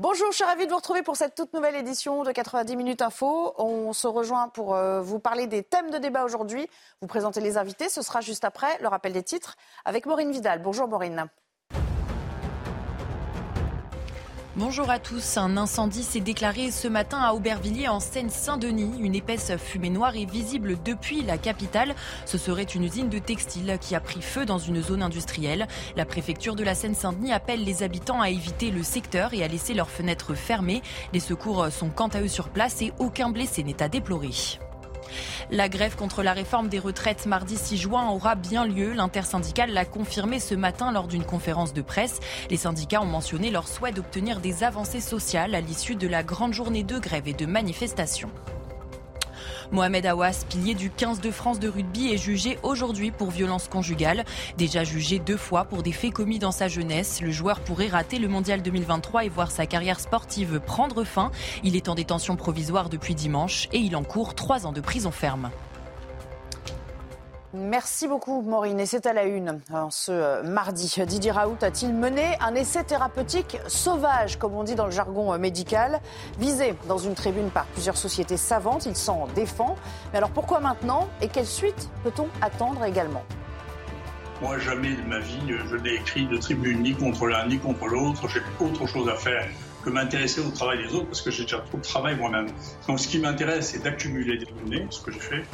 Bonjour, je suis ravie de vous retrouver pour cette toute nouvelle édition de 90 minutes info. On se rejoint pour euh, vous parler des thèmes de débat aujourd'hui, vous présenter les invités. Ce sera juste après le rappel des titres avec Maureen Vidal. Bonjour Maureen. Bonjour à tous. Un incendie s'est déclaré ce matin à Aubervilliers en Seine-Saint-Denis. Une épaisse fumée noire est visible depuis la capitale. Ce serait une usine de textile qui a pris feu dans une zone industrielle. La préfecture de la Seine-Saint-Denis appelle les habitants à éviter le secteur et à laisser leurs fenêtres fermées. Les secours sont quant à eux sur place et aucun blessé n'est à déplorer. La grève contre la réforme des retraites mardi 6 juin aura bien lieu. L'intersyndicale l'a confirmé ce matin lors d'une conférence de presse. Les syndicats ont mentionné leur souhait d'obtenir des avancées sociales à l'issue de la grande journée de grève et de manifestation. Mohamed Awas, pilier du 15 de France de rugby, est jugé aujourd'hui pour violence conjugale. Déjà jugé deux fois pour des faits commis dans sa jeunesse, le joueur pourrait rater le mondial 2023 et voir sa carrière sportive prendre fin. Il est en détention provisoire depuis dimanche et il encourt trois ans de prison ferme. Merci beaucoup Maureen. Et c'est à la une ce euh, mardi. Didier Raoult a-t-il mené un essai thérapeutique sauvage, comme on dit dans le jargon euh, médical, visé dans une tribune par plusieurs sociétés savantes? Il s'en défend. Mais alors pourquoi maintenant? Et quelle suite peut-on attendre également? Moi, jamais de ma vie, je n'ai écrit de tribune ni contre l'un ni contre l'autre. J'ai autre chose à faire que m'intéresser au travail des autres parce que j'ai déjà trop de travail moi-même. Donc ce qui m'intéresse, c'est d'accumuler des données, ce que j'ai fait,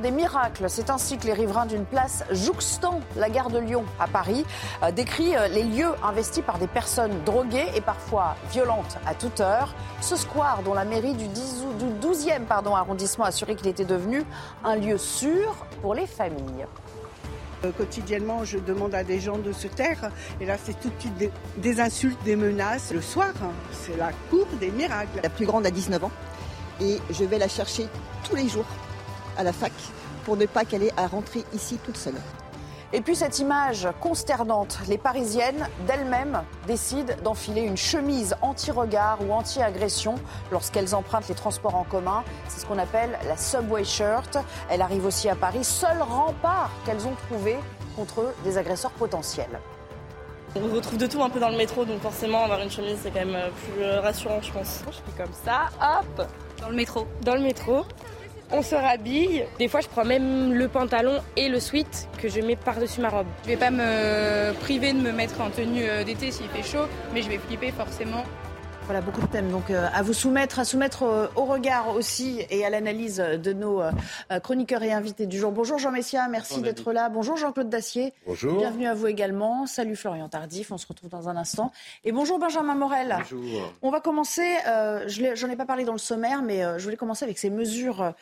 des miracles. C'est ainsi que les riverains d'une place jouxtant la gare de Lyon à Paris euh, décrit euh, les lieux investis par des personnes droguées et parfois violentes à toute heure. Ce square dont la mairie du, 10, du 12e pardon, arrondissement a assuré qu'il était devenu un lieu sûr pour les familles. Euh, Quotidiennement, je demande à des gens de se taire. Et là, c'est tout de suite des, des insultes, des menaces. Le soir, hein, c'est la cour des miracles. La plus grande a 19 ans. Et je vais la chercher tous les jours à la fac pour ne pas qu'elle ait à rentrer ici toute seule. Et puis cette image consternante, les Parisiennes d'elles-mêmes décident d'enfiler une chemise anti-regard ou anti-agression lorsqu'elles empruntent les transports en commun. C'est ce qu'on appelle la subway shirt. Elle arrive aussi à Paris, seul rempart qu'elles ont trouvé contre des agresseurs potentiels. On retrouve de tout un peu dans le métro, donc forcément avoir une chemise c'est quand même plus rassurant je pense. Je fais comme ça, hop Dans le métro Dans le métro on se rhabille. Des fois, je prends même le pantalon et le sweat que je mets par-dessus ma robe. Je vais pas me priver de me mettre en tenue d'été s'il fait chaud, mais je vais flipper forcément. Voilà, beaucoup de thèmes donc euh, à vous soumettre, à soumettre euh, au regard aussi et à l'analyse de nos euh, chroniqueurs et invités du jour. Bonjour Jean Messia, merci d'être là. Bonjour Jean-Claude Dacier. Bonjour. Bienvenue à vous également. Salut Florian Tardif, on se retrouve dans un instant. Et bonjour Benjamin Morel. Bonjour. On va commencer, je n'en ai pas parlé dans le sommaire, mais je voulais commencer avec ces mesures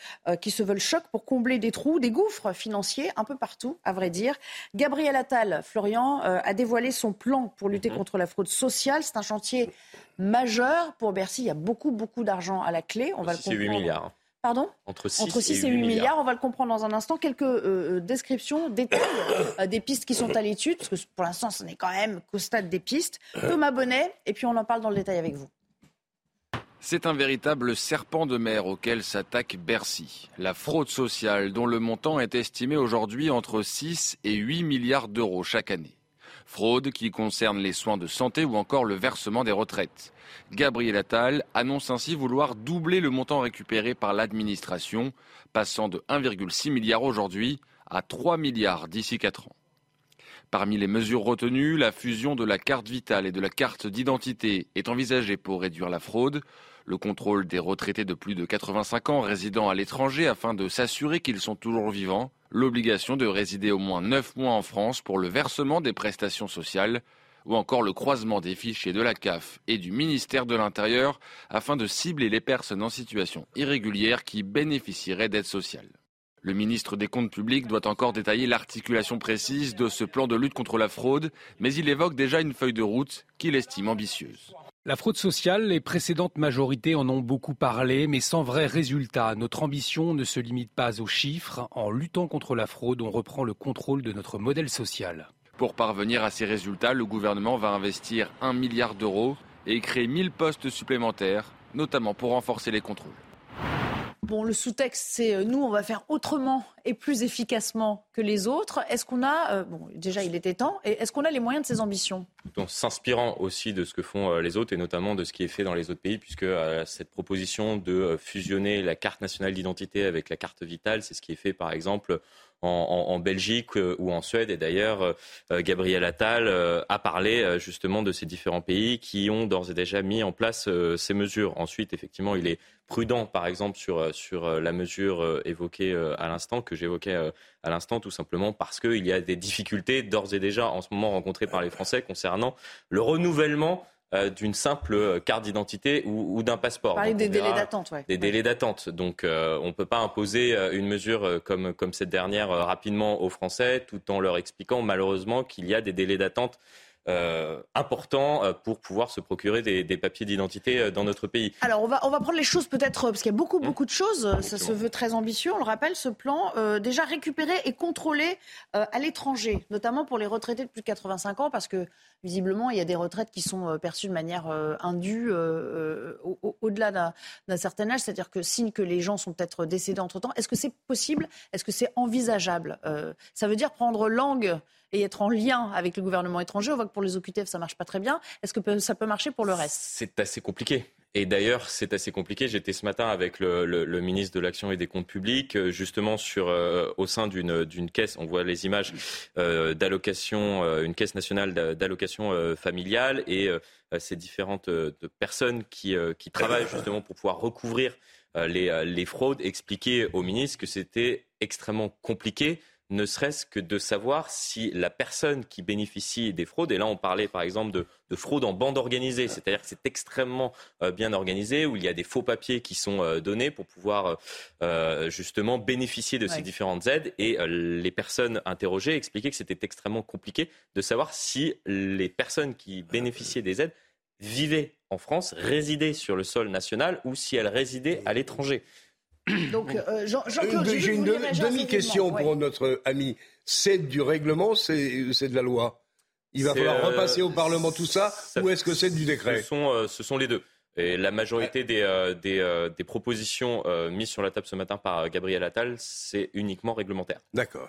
qui se veulent choc pour combler des trous, des gouffres financiers un peu partout, à vrai dire. Gabriel Attal, Florian, a dévoilé son plan pour lutter Mhm. contre la fraude sociale. C'est un chantier majeur pour Bercy. Il y a beaucoup, beaucoup d'argent à la clé. On va le 6 et 8 comprendre. milliards. Pardon Entre 6, Entre 6 et 8 milliards. On va le comprendre dans un instant. Quelques euh, descriptions, détails euh, des pistes qui sont à l'étude, parce que pour l'instant, ce n'est quand même qu'au stade des pistes. Thomas Bonnet, et puis on en parle dans le détail avec vous. C'est un véritable serpent de mer auquel s'attaque Bercy. La fraude sociale, dont le montant est estimé aujourd'hui entre 6 et 8 milliards d'euros chaque année. Fraude qui concerne les soins de santé ou encore le versement des retraites. Gabriel Attal annonce ainsi vouloir doubler le montant récupéré par l'administration, passant de 1,6 milliard aujourd'hui à 3 milliards d'ici 4 ans. Parmi les mesures retenues, la fusion de la carte vitale et de la carte d'identité est envisagée pour réduire la fraude, le contrôle des retraités de plus de 85 ans résidant à l'étranger afin de s'assurer qu'ils sont toujours vivants, l'obligation de résider au moins 9 mois en France pour le versement des prestations sociales, ou encore le croisement des fichiers de la CAF et du ministère de l'Intérieur afin de cibler les personnes en situation irrégulière qui bénéficieraient d'aide sociale. Le ministre des Comptes publics doit encore détailler l'articulation précise de ce plan de lutte contre la fraude, mais il évoque déjà une feuille de route qu'il estime ambitieuse. La fraude sociale, les précédentes majorités en ont beaucoup parlé, mais sans vrai résultat. Notre ambition ne se limite pas aux chiffres. En luttant contre la fraude, on reprend le contrôle de notre modèle social. Pour parvenir à ces résultats, le gouvernement va investir 1 milliard d'euros et créer 1000 postes supplémentaires, notamment pour renforcer les contrôles. Bon, le sous-texte, c'est euh, nous, on va faire autrement et plus efficacement que les autres. Est-ce qu'on a, euh, bon, déjà, il était temps, et est-ce qu'on a les moyens de ces ambitions? En s'inspirant aussi de ce que font euh, les autres et notamment de ce qui est fait dans les autres pays, puisque cette proposition de fusionner la carte nationale d'identité avec la carte vitale, c'est ce qui est fait par exemple en, Belgique euh, ou en Suède. Et d'ailleurs, euh, euh, Gabriel Attal a parlé justement de ces différents pays qui ont d'ores et déjà mis en place ces mesures. Ensuite, effectivement, il est prudent, par exemple, sur, sur la mesure évoquée à l'instant, que j'évoquais à l'instant, tout simplement parce qu'il y a des difficultés d'ores et déjà en ce moment rencontrées par les Français concernant le renouvellement euh, d'une simple euh, carte d'identité ou, d'un passeport. Parler des délais d'attente, ouais. Des délais d'attente. Donc, euh, on ne peut pas imposer une mesure comme, comme cette dernière rapidement aux Français, tout en leur expliquant malheureusement qu'il y a des délais d'attente euh, important euh, pour pouvoir se procurer des, papiers d'identité euh, dans notre pays. Alors on va, on va prendre les choses peut-être, parce qu'il y a beaucoup, mmh. beaucoup de choses, ça se veut très ambitieux, on le rappelle, ce plan, déjà récupéré et contrôlé à l'étranger, notamment pour les retraités de plus de 85 ans, parce que visiblement il y a des retraites qui sont perçues de manière indue au-delà d'un certain âge, c'est-à-dire que signe que les gens sont peut-être décédés entre-temps. Est-ce que c'est possible? Est-ce que c'est envisageable? Ça veut dire prendre langue et être en lien avec le gouvernement étranger. On voit que pour les OQTF, ça marche pas très bien. Est-ce que ça peut marcher pour le reste? C'est assez compliqué. Et d'ailleurs, c'est assez compliqué. J'étais ce matin avec le, ministre de l'Action et des Comptes Publics, euh, justement sur euh, au sein d'une caisse. On voit les images euh, d'allocation, une caisse nationale d'allocation familiale et ces différentes personnes qui, qui travaillent justement pour pouvoir recouvrir les, les fraudes, expliquer au ministre que c'était extrêmement compliqué ne serait-ce que de savoir si la personne qui bénéficie des fraudes, et là on parlait par exemple de, fraude en bande organisée, c'est-à-dire que c'est extrêmement euh, bien organisé, où il y a des faux papiers qui sont euh, donnés pour pouvoir euh, justement bénéficier de ces différentes aides, et les personnes interrogées expliquaient que c'était extrêmement compliqué de savoir si les personnes qui bénéficiaient des aides vivaient en France, résidaient sur le sol national, ou si elles résidaient à l'étranger. Donc, euh, Jean, J'ai une demi-question pour notre ami. C'est du règlement, c'est de la loi Il va falloir repasser au euh, Parlement tout ça, ou est-ce que c'est du décret? Ce sont, euh, ce sont les deux. Et la majorité des, des, des, propositions mises sur la table ce matin par Gabriel Attal, c'est uniquement réglementaire. D'accord.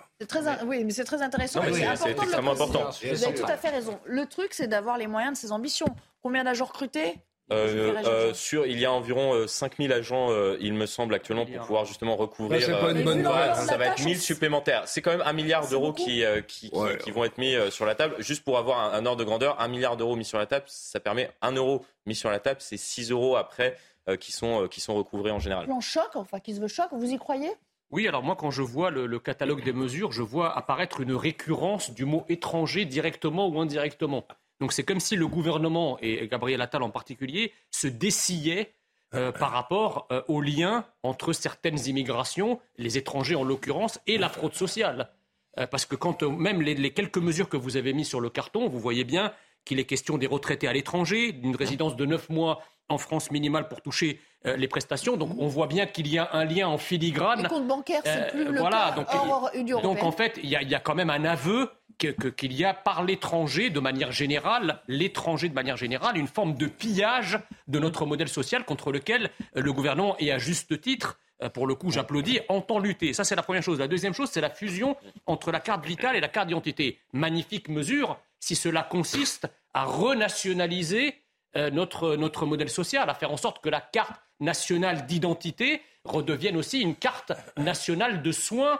Oui, mais c'est très intéressant. C'est extrêmement important. Vous avez tout à fait raison. Le truc, c'est d'avoir les moyens de ses ambitions. Combien d'agents recrutés? Euh, euh, sur, il y a environ 5000 euh, agents, il me semble, actuellement, pour pouvoir justement recouvrir. ça va être 1000 supplémentaires. C'est quand même un milliard d'euros qui, qui, qui, vont être mis sur la table. Juste pour avoir un, ordre de grandeur, un milliard d'euros mis sur la table, ça permet un euro mis sur la table, c'est 6 euros après qui, sont, qui sont recouvrés en général. Plan choc, enfin, qui se veut choc, vous y croyez? Oui, alors moi, quand je vois le, le, catalogue des mesures, je vois apparaître une récurrence du mot étranger directement ou indirectement. Donc c'est comme si le gouvernement, et Gabriel Attal en particulier, se dessillait euh, par rapport euh, au lien entre certaines immigrations, les étrangers en l'occurrence, et la fraude sociale. Euh, parce que quand même les, quelques mesures que vous avez mises sur le carton, vous voyez bien qu'il est question des retraités à l'étranger, d'une résidence de neuf mois en France minimale pour toucher les prestations. Donc on voit bien qu'il y a un lien en filigrane. Les comptes bancaires, c'est plus le voilà, donc, donc en fait, il y, y, a quand même un aveu qu'il y a par l'étranger, de manière générale, l'étranger de manière générale, une forme de pillage de notre modèle social contre lequel euh, le gouvernement, et à juste titre, euh, pour le coup, j'applaudis, entend lutter. Ça, c'est la première chose. La deuxième chose, c'est la fusion entre la carte vitale et la carte d'identité. Magnifique mesure si cela consiste à renationaliser euh, notre, notre modèle social, à faire en sorte que la carte nationale d'identité redevienne aussi une carte nationale de soins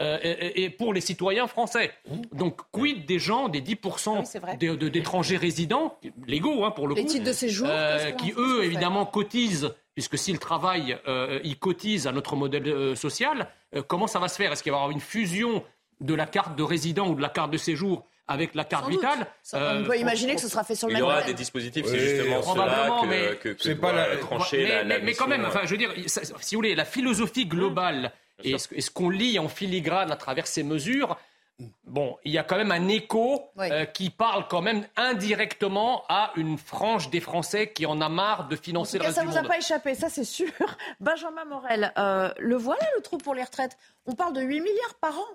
euh, et, pour les citoyens français. Donc, quid des gens, des 10% ah d'étrangers résidents, légaux hein, pour le les coup, titres de séjour, euh, qui eux, évidemment, cotisent, puisque s'ils travaillent, euh, ils cotisent à notre modèle social. comment ça va se faire? Est-ce qu'il va y avoir une fusion de la carte de résident ou de la carte de séjour avec la carte vitale? on peut imaginer que ce sera fait sur le même Il y aura des dispositifs, c'est justement cela que, pas la... mais, mais, quand même, enfin, je veux dire, si vous voulez, la philosophie globale Et ce qu'on lit en filigrane à travers ces mesures, Bon, il y a quand même un écho euh, qui parle quand même indirectement à une frange des Français qui en a marre de financer le reste ça du ne monde. vous a pas échappé, ça c'est sûr. Benjamin Morel, euh, le voilà le trou pour les retraites. On parle de 8 milliards par an.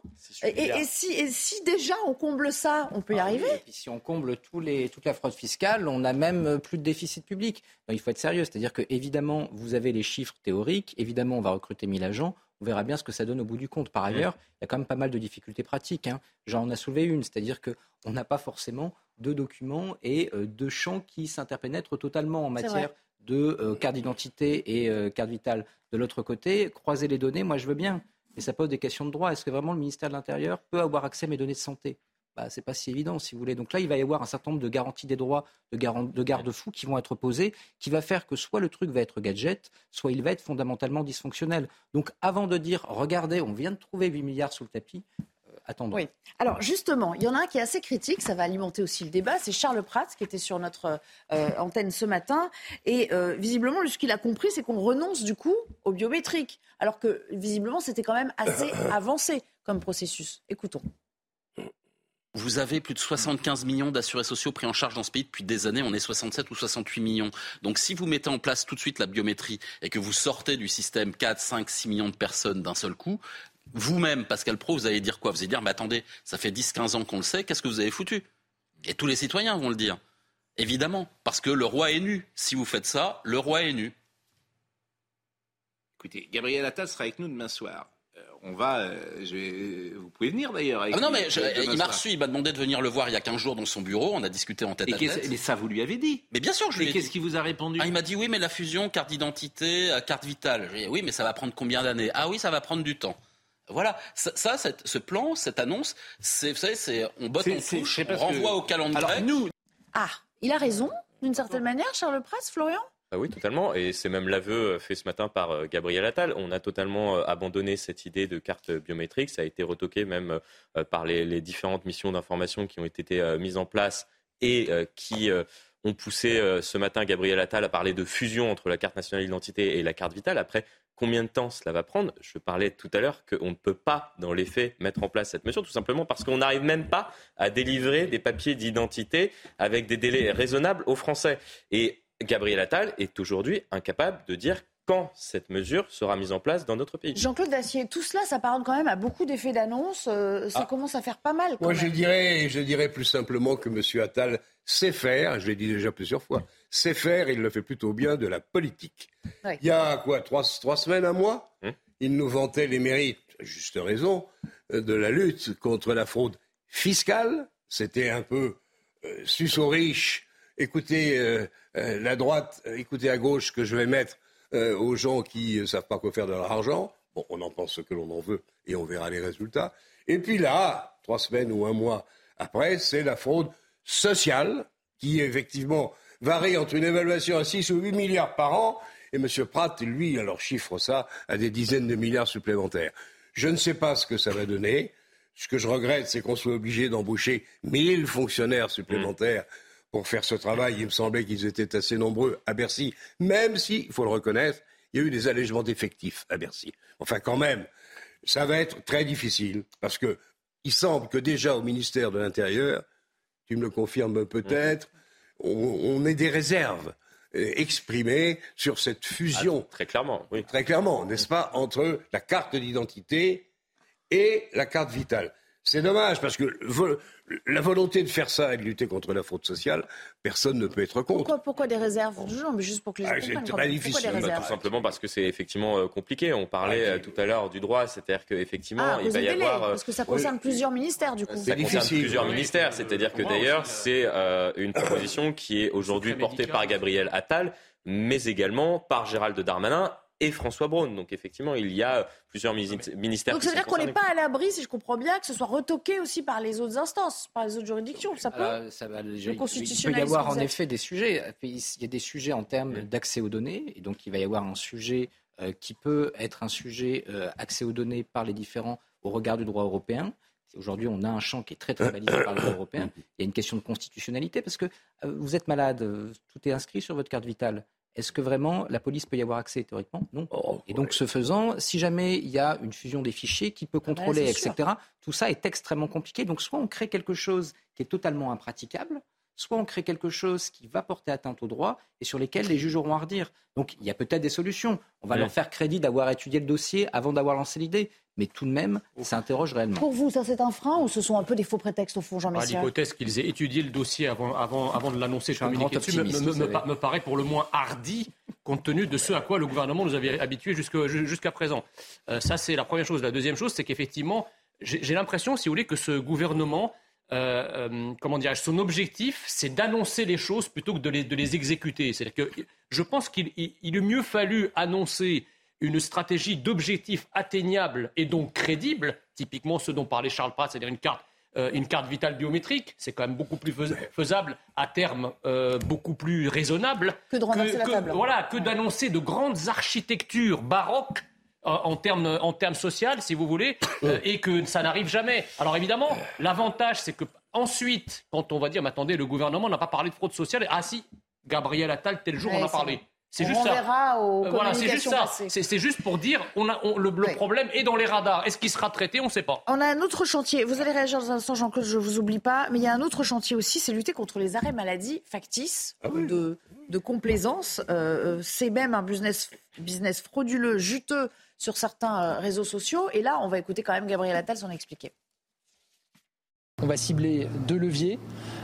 Et, si, déjà on comble ça, on peut y ah arriver Si on comble tous les, toute la fraude fiscale, on a même plus de déficit public. il faut être sérieux, c'est-à-dire que évidemment, vous avez les chiffres théoriques, évidemment, on va recruter 1000 agents, on verra bien ce que ça donne au bout du compte. Par ailleurs, il y a quand même pas mal de difficultés pratiques. Hein. J'en ai soulevé une, c'est-à-dire qu'on n'a pas forcément deux documents et euh, deux champs qui s'interpénètrent totalement en matière de euh, carte d'identité et euh, carte vitale. De l'autre côté, croiser les données, moi je veux bien, mais ça pose des questions de droit. Est-ce que vraiment le ministère de l'Intérieur peut avoir accès à mes données de santé? Bah, c'est pas si évident, si vous voulez. Donc là, il va y avoir un certain nombre de garanties des droits, de, de garde-fous qui vont être posés, qui va faire que soit le truc va être gadget, soit il va être fondamentalement dysfonctionnel. Donc avant de dire, regardez, on vient de trouver 8 milliards sous le tapis, euh, attendons. Oui. Alors justement, il y en a un qui est assez critique, ça va alimenter aussi le débat, c'est Charles Prats qui était sur notre euh, antenne ce matin. Et euh, visiblement, ce qu'il a compris, c'est qu'on renonce du coup au biométrique, alors que visiblement, c'était quand même assez avancé comme processus. Écoutons. Vous avez plus de 75 millions d'assurés sociaux pris en charge dans ce pays depuis des années. On est 67 ou 68 millions. Donc si vous mettez en place tout de suite la biométrie et que vous sortez du système 4, 5, 6 millions de personnes d'un seul coup, vous-même, Pascal Pro, vous allez dire quoi? Vous allez dire, mais attendez, ça fait 10, 15 ans qu'on le sait, qu'est-ce que vous avez foutu? Et tous les citoyens vont le dire. Évidemment, parce que le roi est nu. Si vous faites ça, le roi est nu. Écoutez, Gabriel Attal sera avec nous demain soir on va. Euh, vous pouvez venir d'ailleurs. Ah non, mais il m'a reçu, il m'a demandé de venir le voir il y a 15 jours dans son bureau. On a discuté en tête et à tête. Mais ça, vous lui avez dit Mais bien sûr, je lui ai dit. qu'est-ce qu'il vous a répondu ah, Il m'a dit oui, mais la fusion carte d'identité, euh, carte vitale. Dit, oui, mais ça va prendre combien d'années? Ah oui, ça va prendre du temps. Voilà, ça, ce plan, cette annonce, c'est, vous savez, c'est on botte en touche, on renvoie au calendrier. Alors nous, ah, il a raison d'une certaine manière, Charles Presse, Florian? Ah oui, totalement. Et c'est même l'aveu fait ce matin par euh, Gabriel Attal. On a totalement euh, abandonné cette idée de carte biométrique. Ça a été retoqué même euh, par les, différentes missions d'information qui ont été mises en place et qui ont poussé ce matin Gabriel Attal à parler de fusion entre la carte nationale d'identité et la carte vitale. Après, combien de temps cela va prendre? Je parlais tout à l'heure qu'on ne peut pas, dans les faits, mettre en place cette mesure, tout simplement parce qu'on n'arrive même pas à délivrer des papiers d'identité avec des délais raisonnables aux Français. Et Gabriel Attal est aujourd'hui incapable de dire quand cette mesure sera mise en place dans notre pays. Jean-Claude Dacier, tout cela, ça parle quand même à beaucoup d'effets d'annonce. Euh, ça ah. commence à faire pas mal. Moi, je dirais, je dirais plus simplement que M. Attal sait faire, je l'ai dit déjà plusieurs fois, sait faire, il le fait plutôt bien, de la politique. Il y a quoi, trois, semaines, un mois hum. Il nous vantait les mérites, à juste raison, euh, de la lutte contre la fraude fiscale. C'était un peu euh, aux riches écoutez euh, euh, la droite, euh, écoutez à gauche que je vais mettre aux gens qui ne savent pas quoi faire de leur argent. Bon, on en pense ce que l'on en veut et on verra les résultats. Et puis là, trois semaines ou un mois après, c'est la fraude sociale qui effectivement varie entre une évaluation à 6 ou 8 milliards par an. Et M. Pratt, lui, alors chiffre ça à des dizaines de milliards supplémentaires. Je ne sais pas ce que ça va donner. Ce que je regrette, c'est qu'on soit obligé d'embaucher 1000 fonctionnaires supplémentaires pour faire ce travail. Il me semblait qu'ils étaient assez nombreux à Bercy, même si, il faut le reconnaître, il y a eu des allègements d'effectifs à Bercy. Enfin, quand même, ça va être très difficile, parce que il semble que déjà au ministère de l'Intérieur, tu me le confirmes peut-être, on, ait des réserves euh, exprimées sur cette fusion. Ah, très clairement, oui. Très clairement, n'est-ce pas, entre la carte d'identité et la carte vitale. C'est dommage parce que la volonté de faire ça et de lutter contre la fraude sociale, personne ne peut être contre. Pourquoi, des réserves mais juste pour que les ah, C'est très difficile. Bah, tout simplement parce que c'est effectivement euh, compliqué. On parlait ah, euh, tout à l'heure du droit, c'est-à-dire qu'effectivement, ah, il va y avoir. Euh, parce que ça concerne plusieurs ministères, du coup. Ça concerne plusieurs ministères, c'est-à-dire que d'ailleurs, c'est une proposition qui est aujourd'hui portée par Gabriel Attal mais également par Gérald Darmanin et François Braun. Donc effectivement, il y a plusieurs ministères. Donc ça veut dire qu'on n'est pas à l'abri, si je comprends bien, que ce soit retoqué aussi par les autres instances, par les autres juridictions. Ça peut. ça va, il peut y avoir en effet des sujets. Il y a des sujets en termes d'accès aux données, et donc il va y avoir un sujet euh, qui peut être un sujet euh, accès aux données par les différents au regard du droit européen. Aujourd'hui, on a un champ qui est très très balisé par le droit européen. Il y a une question de constitutionnalité parce que euh, vous êtes malade, tout est inscrit sur votre carte vitale. Est-ce que vraiment la police peut y avoir accès théoriquement? Non. Oh, et donc, ce faisant, si jamais il y a une fusion des fichiers, qui peut ah bah contrôler, etc., tout ça est extrêmement compliqué. Donc, soit on crée quelque chose qui est totalement impraticable, soit on crée quelque chose qui va porter atteinte aux droits et sur lesquels les juges auront à redire. Donc il y a peut-être des solutions. On va leur faire crédit d'avoir étudié le dossier avant d'avoir lancé l'idée. Mais tout de même, ça interroge réellement. Pour vous, ça c'est un frein ou ce sont un peu des faux prétextes au fond, Jean michel L'hypothèse qu'ils aient étudié le dossier avant, avant, avant de l'annoncer, je me, me, paraît pour le moins hardi compte tenu de ce à quoi le gouvernement nous avait habitués jusqu'à présent. Euh, ça, c'est la première chose. La deuxième chose, c'est qu'effectivement, j'ai l'impression, si vous voulez, que ce gouvernement euh, euh, comment dirais son objectif, c'est d'annoncer les choses plutôt que de les, exécuter. C'est-à-dire que je pense qu'il il, mieux fallu annoncer une stratégie d'objectifs atteignables et donc crédibles, typiquement ce dont parlait Charles Pratt, c'est-à-dire une carte, euh, une carte vitale biométrique, c'est quand même beaucoup plus faisable à terme, beaucoup plus raisonnable que de renverser la table. Voilà, que d'annoncer de grandes architectures baroques en termes en termes social, si vous voulez, euh, et que ça n'arrive jamais. Alors évidemment, l'avantage, c'est que ensuite, quand on va dire, mais attendez, le gouvernement n'a pas parlé de fraude sociale, ah si, Gabriel Attal, tel jour, on a parlé. C'est juste ça. Euh, voilà, c'est juste ça. C'est juste pour dire, on a, le, problème est dans les radars. Est-ce qu'il sera traité On ne sait pas. On a un autre chantier. Vous allez réagir dans un instant, Jean-Claude, je ne vous oublie pas. Mais il y a un autre chantier aussi, c'est lutter contre les arrêts maladie factices ah de, de complaisance. Euh, c'est même un business, business frauduleux, juteux sur certains euh, réseaux sociaux. Et là, on va écouter quand même Gabriel Attal s'en expliquer. On va cibler deux leviers.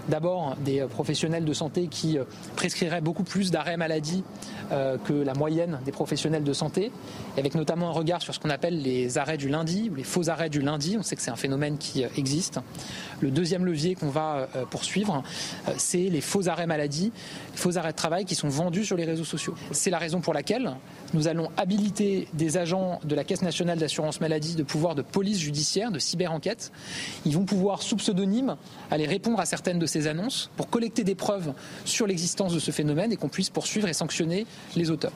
D'abord, des professionnels de santé qui euh, prescriraient beaucoup plus d'arrêts maladie euh, que la moyenne des professionnels de santé, avec notamment un regard sur ce qu'on appelle les arrêts du lundi ou les faux arrêts du lundi. On sait que c'est un phénomène qui existe. Le deuxième levier qu'on va poursuivre, c'est les faux arrêts maladie, les faux arrêts de travail qui sont vendus sur les réseaux sociaux. C'est la raison pour laquelle nous allons habiliter des agents de la Caisse nationale d'assurance maladie de pouvoir de police judiciaire, de cyber-enquête. Ils vont pouvoir, sous pseudonyme, aller répondre à certaines de ces annonces pour collecter des preuves sur l'existence de ce phénomène et qu'on puisse poursuivre et sanctionner les auteurs.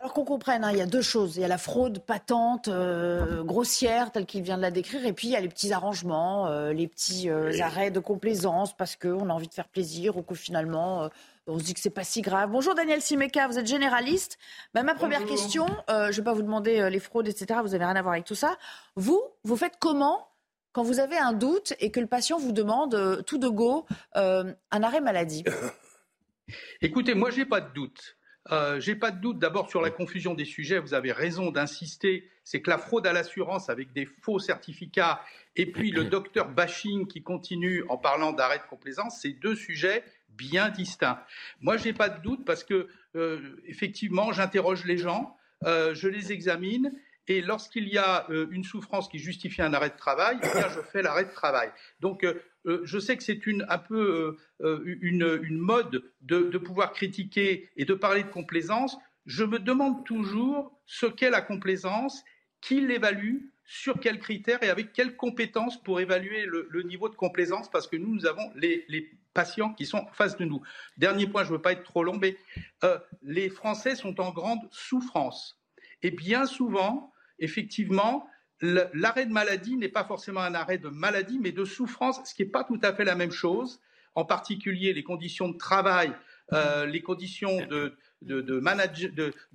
Alors qu'on comprenne, hein, il y a deux choses. Il y a la fraude patente, euh, grossière, telle qu'il vient de la décrire, et puis il y a les petits arrangements, euh, les petits euh, arrêts de complaisance parce qu'on a envie de faire plaisir ou que finalement on se dit que c'est pas si grave. Bonjour Daniel Simeka, vous êtes généraliste. Bah, ma première question, euh, je ne vais pas vous demander euh, les fraudes, etc. Vous n'avez rien à voir avec tout ça. Vous, vous faites comment quand vous avez un doute et que le patient vous demande euh, tout de go un arrêt maladie Écoutez, moi j'ai pas de doute. Euh, j'ai pas de doute d'abord sur la confusion des sujets. Vous avez raison d'insister. C'est que la fraude à l'assurance avec des faux certificats et puis le docteur bashing qui continue en parlant d'arrêt de complaisance, c'est deux sujets bien distincts. Moi, j'ai pas de doute parce que euh, effectivement, j'interroge les gens, euh, je les examine. Et lorsqu'il y a euh, une souffrance qui justifie un arrêt de travail, eh bien, je fais l'arrêt de travail. Donc, je sais que c'est une, un peu une, une, mode de, de, pouvoir critiquer et de parler de complaisance. Je me demande toujours ce qu'est la complaisance, qui l'évalue, sur quels critères et avec quelles compétences pour évaluer le, niveau de complaisance, parce que nous, nous avons les, patients qui sont en face de nous. Dernier point, je ne veux pas être trop long, mais euh, les Français sont en grande souffrance. Et bien souvent, effectivement, l'arrêt de maladie n'est pas forcément un arrêt de maladie, mais de souffrance, ce qui n'est pas tout à fait la même chose. En particulier, les conditions de travail, euh, les conditions de,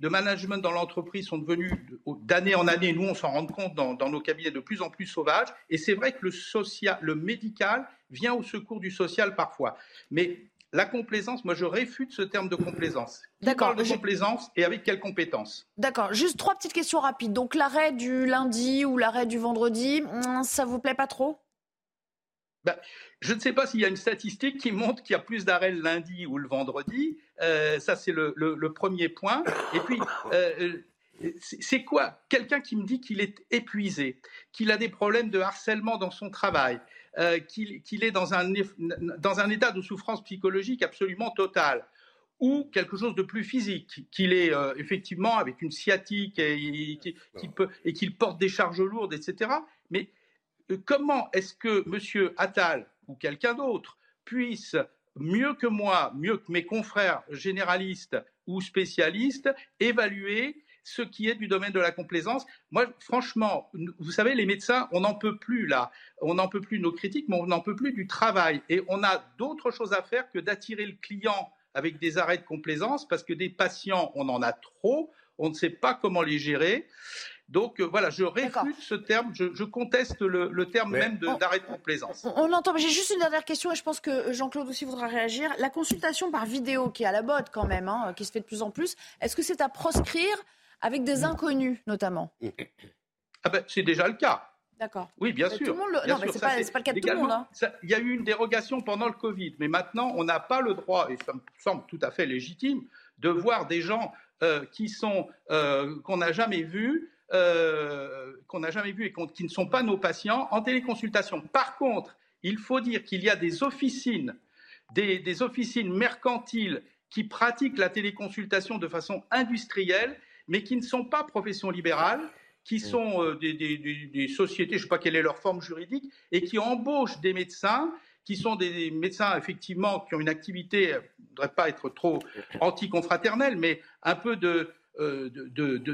management dans l'entreprise sont devenus d'année en année, nous on s'en rend compte dans, nos cabinets de plus en plus sauvages. Et c'est vrai que le, social, le médical vient au secours du social parfois. Mais la complaisance, moi je réfute ce terme de complaisance. D'accord. de complaisance et avec quelles compétences D'accord. Juste trois petites questions rapides. Donc l'arrêt du lundi ou l'arrêt du vendredi, hmm, ça vous plaît pas trop? Ben, je ne sais pas s'il y a une statistique qui montre qu'il y a plus d'arrêts le lundi ou le vendredi. Euh, ça, c'est le, premier point. Et puis, euh, c'est quoi? Quelqu'un qui me dit qu'il est épuisé, qu'il a des problèmes de harcèlement dans son travail, euh, qu'il est dans un, dans un état de souffrance psychologique absolument total ou quelque chose de plus physique, qu'il est effectivement avec une sciatique et, et qu'il porte des charges lourdes, etc. Mais comment est-ce que M. Attal ou quelqu'un d'autre puisse mieux que moi, mieux que mes confrères généralistes ou spécialistes, évaluer ce qui est du domaine de la complaisance. Moi, franchement, vous savez, les médecins, on n'en peut plus là. On n'en peut plus nos critiques, mais on n'en peut plus du travail. Et on a d'autres choses à faire que d'attirer le client avec des arrêts de complaisance parce que des patients, on en a trop, on ne sait pas comment les gérer. Donc euh, voilà, je réfute ce terme, je, conteste le, terme même d'arrêt de, complaisance. On, entend, j'ai juste une dernière question et je pense que Jean-Claude aussi voudra réagir. La consultation par vidéo qui est à la botte quand même, hein, qui se fait de plus en plus, est-ce que c'est à proscrire avec des inconnus notamment ah ben, C'est déjà le cas. D'accord. Oui, bien sûr. non, mais ce n'est pas, le cas de tout le monde. Hein. il y a eu une dérogation pendant le Covid, mais maintenant, on n'a pas le droit, et ça me semble tout à fait légitime, de voir des gens euh, qui sont euh, qu'on n'a jamais vus, euh, qu'on n'a jamais vus et qui ne sont pas nos patients en téléconsultation. Par contre, il faut dire qu'il y a des officines, des, des officines mercantiles qui pratiquent la téléconsultation de façon industrielle, mais qui ne sont pas professions libérales qui mm. sont euh, des, sociétés, je ne sais pas quelle est leur forme juridique, et qui embauchent des médecins qui sont des médecins effectivement qui ont une activité, euh, je ne voudrais pas être trop anti-confraternelle, mais un peu de, euh,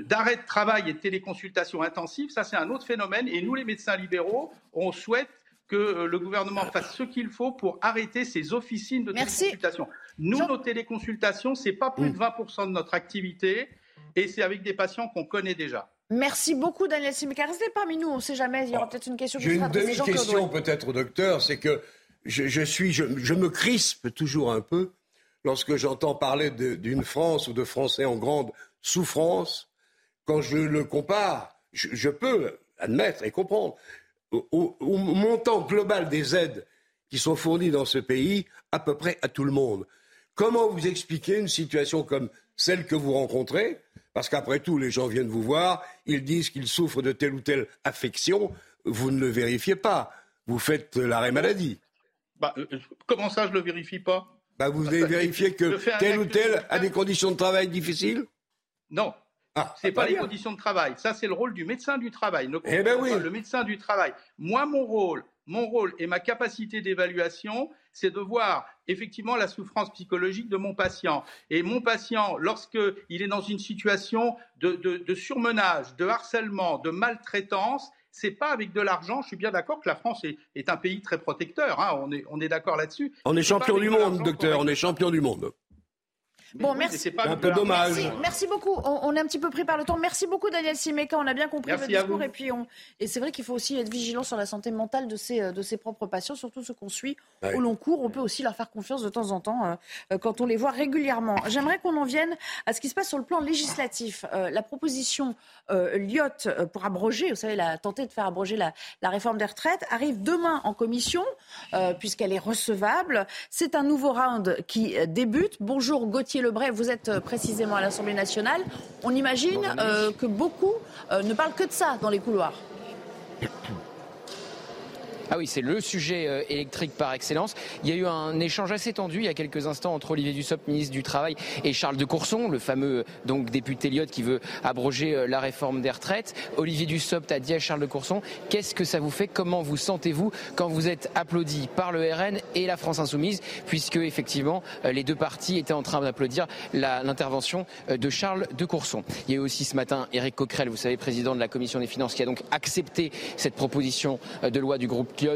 d'arrêt de, travail et de téléconsultation intensive, ça c'est un autre phénomène. Et nous, les médecins libéraux, on souhaite que le gouvernement fasse ce qu'il faut pour arrêter ces officines de téléconsultation. Nous, nos téléconsultations, c'est pas plus de 20% mm. de notre activité et c'est avec des patients qu'on connaît déjà. Merci beaucoup, Daniel Simeka. Restez parmi nous, on ne sait jamais, il y aura peut-être une question qui J'ai une demi-question peut-être au docteur, c'est que je, suis, je, me crispe toujours un peu lorsque j'entends parler d'une France ou de Français en grande souffrance. Quand je le compare, je, peux admettre et comprendre au, au, montant global des aides qui sont fournies dans ce pays, à peu près à tout le monde. Comment vous expliquez une situation comme celle que vous rencontrez? Parce qu'après tout, les gens viennent vous voir, ils disent qu'ils souffrent de telle ou telle affection, vous ne le vérifiez pas. Vous faites l'arrêt maladie. Bah, euh, comment ça, je ne le vérifie pas? Bah, Vous avez vérifié que tel ou tel a des conditions de travail difficiles? Non. Ah, c'est pas les conditions de travail. Ça, c'est le rôle du médecin du travail. eh ben oui. Le médecin du travail. Moi, mon rôle, mon rôle et ma capacité d'évaluation, c'est de voir effectivement la souffrance psychologique de mon patient. Et mon patient, lorsqu'il est dans une situation de, surmenage, de harcèlement, de maltraitance, c'est pas avec de l'argent. Je suis bien d'accord que la France est, un pays très protecteur. Hein. on est, on est d'accord là-dessus. On est champion du monde, docteur. On est champion du monde. Bon, merci. un peu dommage. Merci, beaucoup. On, est un petit peu pris par le temps. Merci beaucoup, Daniel Simeka. On a bien compris le discours. Et puis, on... et c'est vrai qu'il faut aussi être vigilant sur la santé mentale de ses, de ses propres patients, surtout ceux qu'on suit au long cours. On peut aussi leur faire confiance de temps en temps euh, quand on les voit régulièrement. J'aimerais qu'on en vienne à ce qui se passe sur le plan législatif. Euh, la proposition euh, Lyotte euh, pour abroger, vous savez, la, tenter de faire abroger la, la réforme des retraites arrive demain en commission, puisqu'elle est recevable. C'est un nouveau round qui débute. Bonjour Gauthier Lebray, vous êtes euh, précisément à l'Assemblée nationale. On imagine euh, que beaucoup euh, ne parlent que de ça dans les couloirs. Ah oui, c'est le sujet euh, électrique par excellence. Il y a eu un échange assez tendu il y a quelques instants entre Olivier Dussopt, ministre du Travail, et Charles de Courson, le fameux donc député Lyotte qui veut abroger euh, la réforme des retraites. Olivier Dussopt a dit à Charles de Courson qu'est-ce que ça vous fait? Comment vous sentez-vous quand vous êtes applaudi par le RN et la France Insoumise, puisque effectivement euh, les deux partis étaient en train d'applaudir l'intervention de Charles de Courson. Il y a eu aussi ce matin Éric Coquerel, vous savez, président de la Commission des finances, qui a donc accepté cette proposition de loi du groupe qui,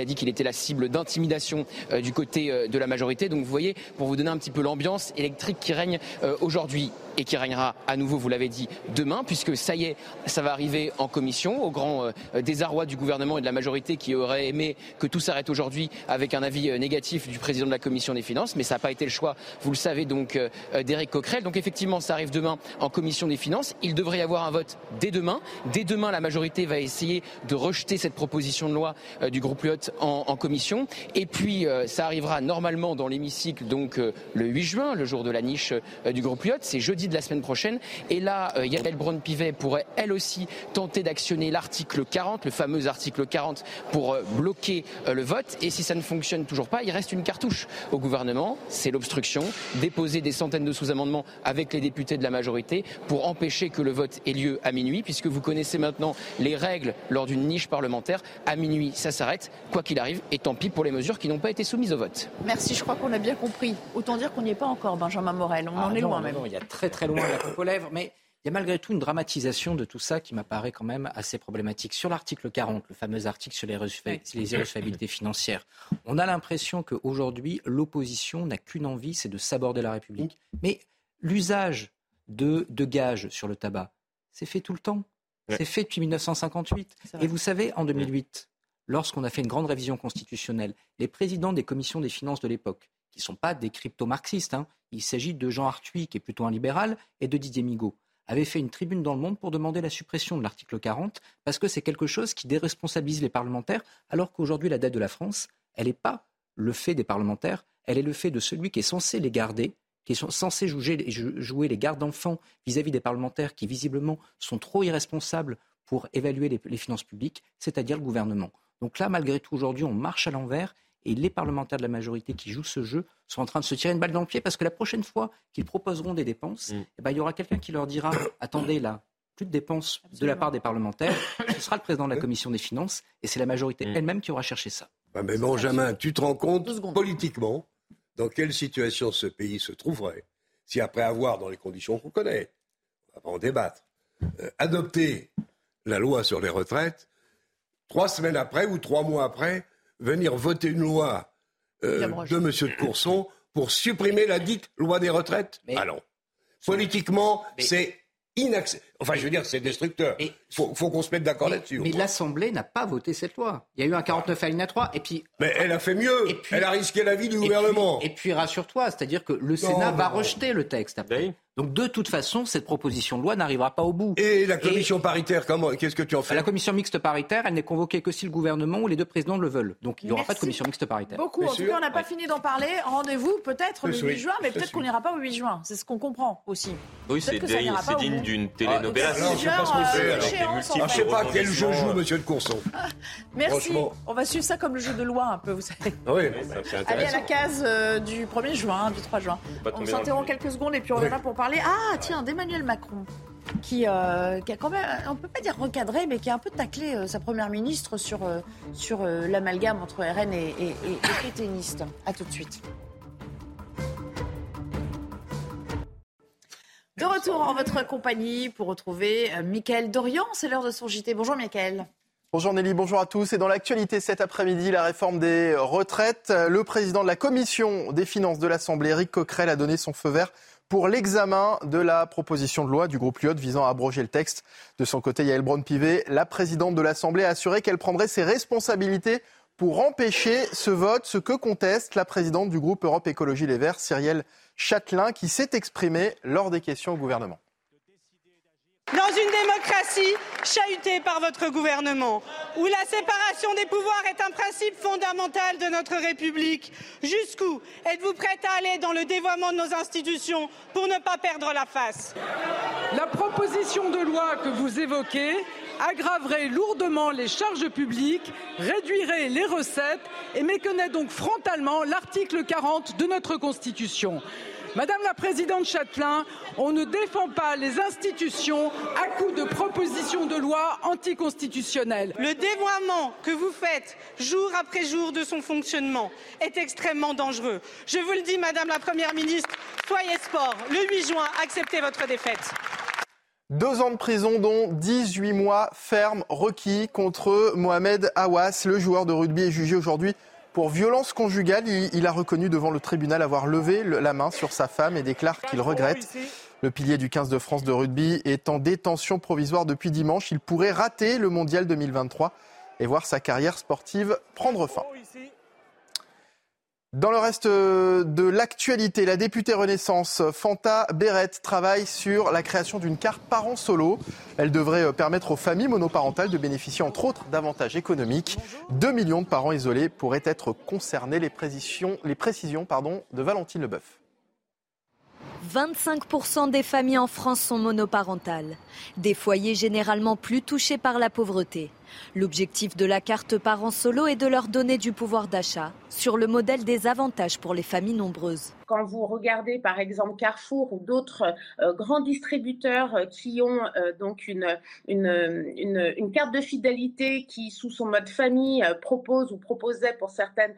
a dit qu'il était la cible d'intimidation euh, du côté euh, de la majorité. Donc vous voyez, pour vous donner un petit peu l'ambiance électrique qui règne euh, aujourd'hui et qui régnera à nouveau, vous l'avez dit, demain, puisque ça y est, ça va arriver en commission, au grand euh, désarroi du gouvernement et de la majorité qui aurait aimé que tout s'arrête aujourd'hui avec un avis euh, négatif du président de la commission des finances, mais ça n'a pas été le choix, vous le savez, donc euh, d'Éric Coquerel. Donc effectivement, ça arrive demain en commission des finances. Il devrait y avoir un vote dès demain. Dès demain, la majorité va essayer de rejeter cette proposition de loi du groupe Lyot en, en, commission. Et puis, ça arrivera normalement dans l'hémicycle, donc le 8 juin, le jour de la niche du groupe Lyot. C'est jeudi de la semaine prochaine. Et là, euh, Yael Braun-Pivet pourrait elle aussi tenter d'actionner l'article 40, le fameux article 40, pour euh, bloquer euh, le vote. Et si ça ne fonctionne toujours pas, il reste une cartouche au gouvernement, c'est l'obstruction, déposer des centaines de sous-amendements avec les députés de la majorité pour empêcher que le vote ait lieu à minuit, puisque vous connaissez maintenant les règles lors d'une niche parlementaire. À minuit, ça s'arrête, quoi qu'il arrive, et tant pis pour les mesures qui n'ont pas été soumises au vote. Merci, je crois qu'on a bien compris. Autant dire qu'on n'y est pas encore, Benjamin Morel. On en ah est loin même. il y a très très loin la coupe aux lèvres. Mais il y a malgré tout une dramatisation de tout ça qui m'apparaît quand même assez problématique. Sur l'article 40, le fameux article sur les, les irrecevabilités financières, on a l'impression qu'aujourd'hui, l'opposition n'a qu'une envie, c'est de s'aborder la République. Mais l'usage de, de gages sur le tabac, c'est fait tout le temps. C'est fait depuis 1958. Et vous savez, en 2008, lorsqu'on a fait une grande révision constitutionnelle, les présidents des commissions des finances de l'époque, qui ne sont pas des crypto-marxistes, hein, il s'agit de Jean Arthuis, qui est plutôt un libéral, et de Didier Migaud, avaient fait une tribune dans le monde pour demander la suppression de l'article 40, parce que c'est quelque chose qui déresponsabilise les parlementaires, alors qu'aujourd'hui, la dette de la France, elle n'est pas le fait des parlementaires, elle est le fait de celui qui est censé les garder, qui est censé jouer, les gardes d'enfants vis-à-vis des parlementaires qui, visiblement, sont trop irresponsables pour évaluer les finances publiques, c'est-à-dire le gouvernement. Donc là, malgré tout, aujourd'hui, on marche à l'envers et les parlementaires de la majorité qui jouent ce jeu sont en train de se tirer une balle dans le pied parce que la prochaine fois qu'ils proposeront des dépenses, mm. eh ben, il y aura quelqu'un qui leur dira attendez là, plus de dépenses de la part des parlementaires, ce sera le président de la commission des finances et c'est la majorité mm. elle-même qui aura cherché ça. mais Benjamin, tu te rends compte politiquement dans quelle situation ce pays se trouverait si après avoir, dans les conditions qu'on connaît, on va en débattre, euh, adopter la loi sur les retraites, trois semaines après ou trois mois après, venir voter une loi euh, de M. de Courson pour supprimer la dite loi des retraites Allons. Politiquement, c'est inacceptable. Enfin, je veux dire, c'est destructeur. Il faut, qu'on se mette d'accord là-dessus. Mais l'Assemblée n'a pas voté cette loi. Il y a eu un 49 alinéa 3, et puis... Mais elle a fait mieux. elle a risqué la vie du gouvernement. et puis, rassure-toi, c'est-à-dire que le Sénat va rejeter le texte après. Donc de toute façon, cette proposition de loi n'arrivera pas au bout. Et la commission paritaire, comment Qu'est-ce que tu en fais? La commission mixte paritaire, elle n'est convoquée que si le gouvernement ou les deux présidents le veulent. Donc il n'y aura pas de commission mixte paritaire. Beaucoup. En tout cas, on n'a pas fini d'en parler. Rendez-vous peut-être le 8 juin, mais peut-être qu'on n'ira pas au 8 juin. C'est ce qu'on comprend aussi. Oui, c'est digne d'une télénovela. Ah, je ne sais pas quel jeu joue Monsieur de Courson. Merci. On va suivre ça comme le jeu de loi un peu, vous savez. Oui, Allez à la case euh, du 1er juin, du 3 juin. On s'interrompt quelques secondes et puis on reviendra pour ah, tiens, d'Emmanuel Macron. Qui, euh, qui, a quand même, on peut pas dire recadré, mais qui a un peu taclé euh, sa première ministre sur, euh, sur l'amalgame entre RN et, et, et, A tout de suite. De retour en votre compagnie pour retrouver Mickaël Dorian. C'est l'heure de son JT. Bonjour Mickaël. Bonjour Nelly, bonjour à tous. Et dans l'actualité cet après-midi, la réforme des retraites. Le président de la commission des finances de l'Assemblée, Eric Coquerel, a donné son feu vert pour l'examen de la proposition de loi du groupe Lyot visant à abroger le texte. De son côté, Yael Braun-Pivet, la présidente de l'Assemblée, a assuré qu'elle prendrait ses responsabilités pour empêcher ce vote, ce que conteste la présidente du groupe Europe Écologie Les Verts, Cyrielle Châtelain, qui s'est exprimée lors des questions au gouvernement dans une démocratie chahutée par votre gouvernement, où la séparation des pouvoirs est un principe fondamental de notre République. Jusqu'où êtes-vous prête à aller dans le dévoiement de nos institutions pour ne pas perdre la face? La proposition de loi que vous évoquez aggraverait lourdement les charges publiques, réduirait les recettes et méconnaît donc frontalement l'article 40 de notre Constitution. Madame la Présidente Châtelain, on ne défend pas les institutions à coup de propositions de loi anticonstitutionnelles. Le dévoiement que vous faites jour après jour de son fonctionnement est extrêmement dangereux. Je vous le dis, Madame la Première ministre, soyez sport. Le 8 juin, acceptez votre défaite. Deux ans de prison, dont 18 mois fermes requis contre Mohamed Awas. Le joueur de rugby est jugé aujourd'hui pour violence conjugale, il, a reconnu devant le tribunal avoir levé la main sur sa femme et déclare qu'il regrette. Le pilier du 15 de France de rugby est en détention provisoire depuis dimanche. Il pourrait rater le mondial 2023 et voir sa carrière sportive prendre fin. Dans le reste euh, de l'actualité, la députée Renaissance Fanta Beret travaille sur la création d'une carte parent solo. Elle devrait euh, permettre aux familles monoparentales de bénéficier entre autres d'avantages économiques. 2 millions de parents isolés pourraient être concernés. Les précisions, les précisions pardon, de Valentine Leboeuf. 25% des familles en France sont monoparentales, des foyers généralement plus touchés par la pauvreté. L'objectif de la carte parents solo est de leur donner du pouvoir d'achat sur le modèle des avantages pour les familles nombreuses. Quand vous regardez par exemple Carrefour ou d'autres euh, grands distributeurs euh, qui ont euh, donc une, une, une, carte de fidélité qui, sous son mode famille, propose ou proposait pour certaines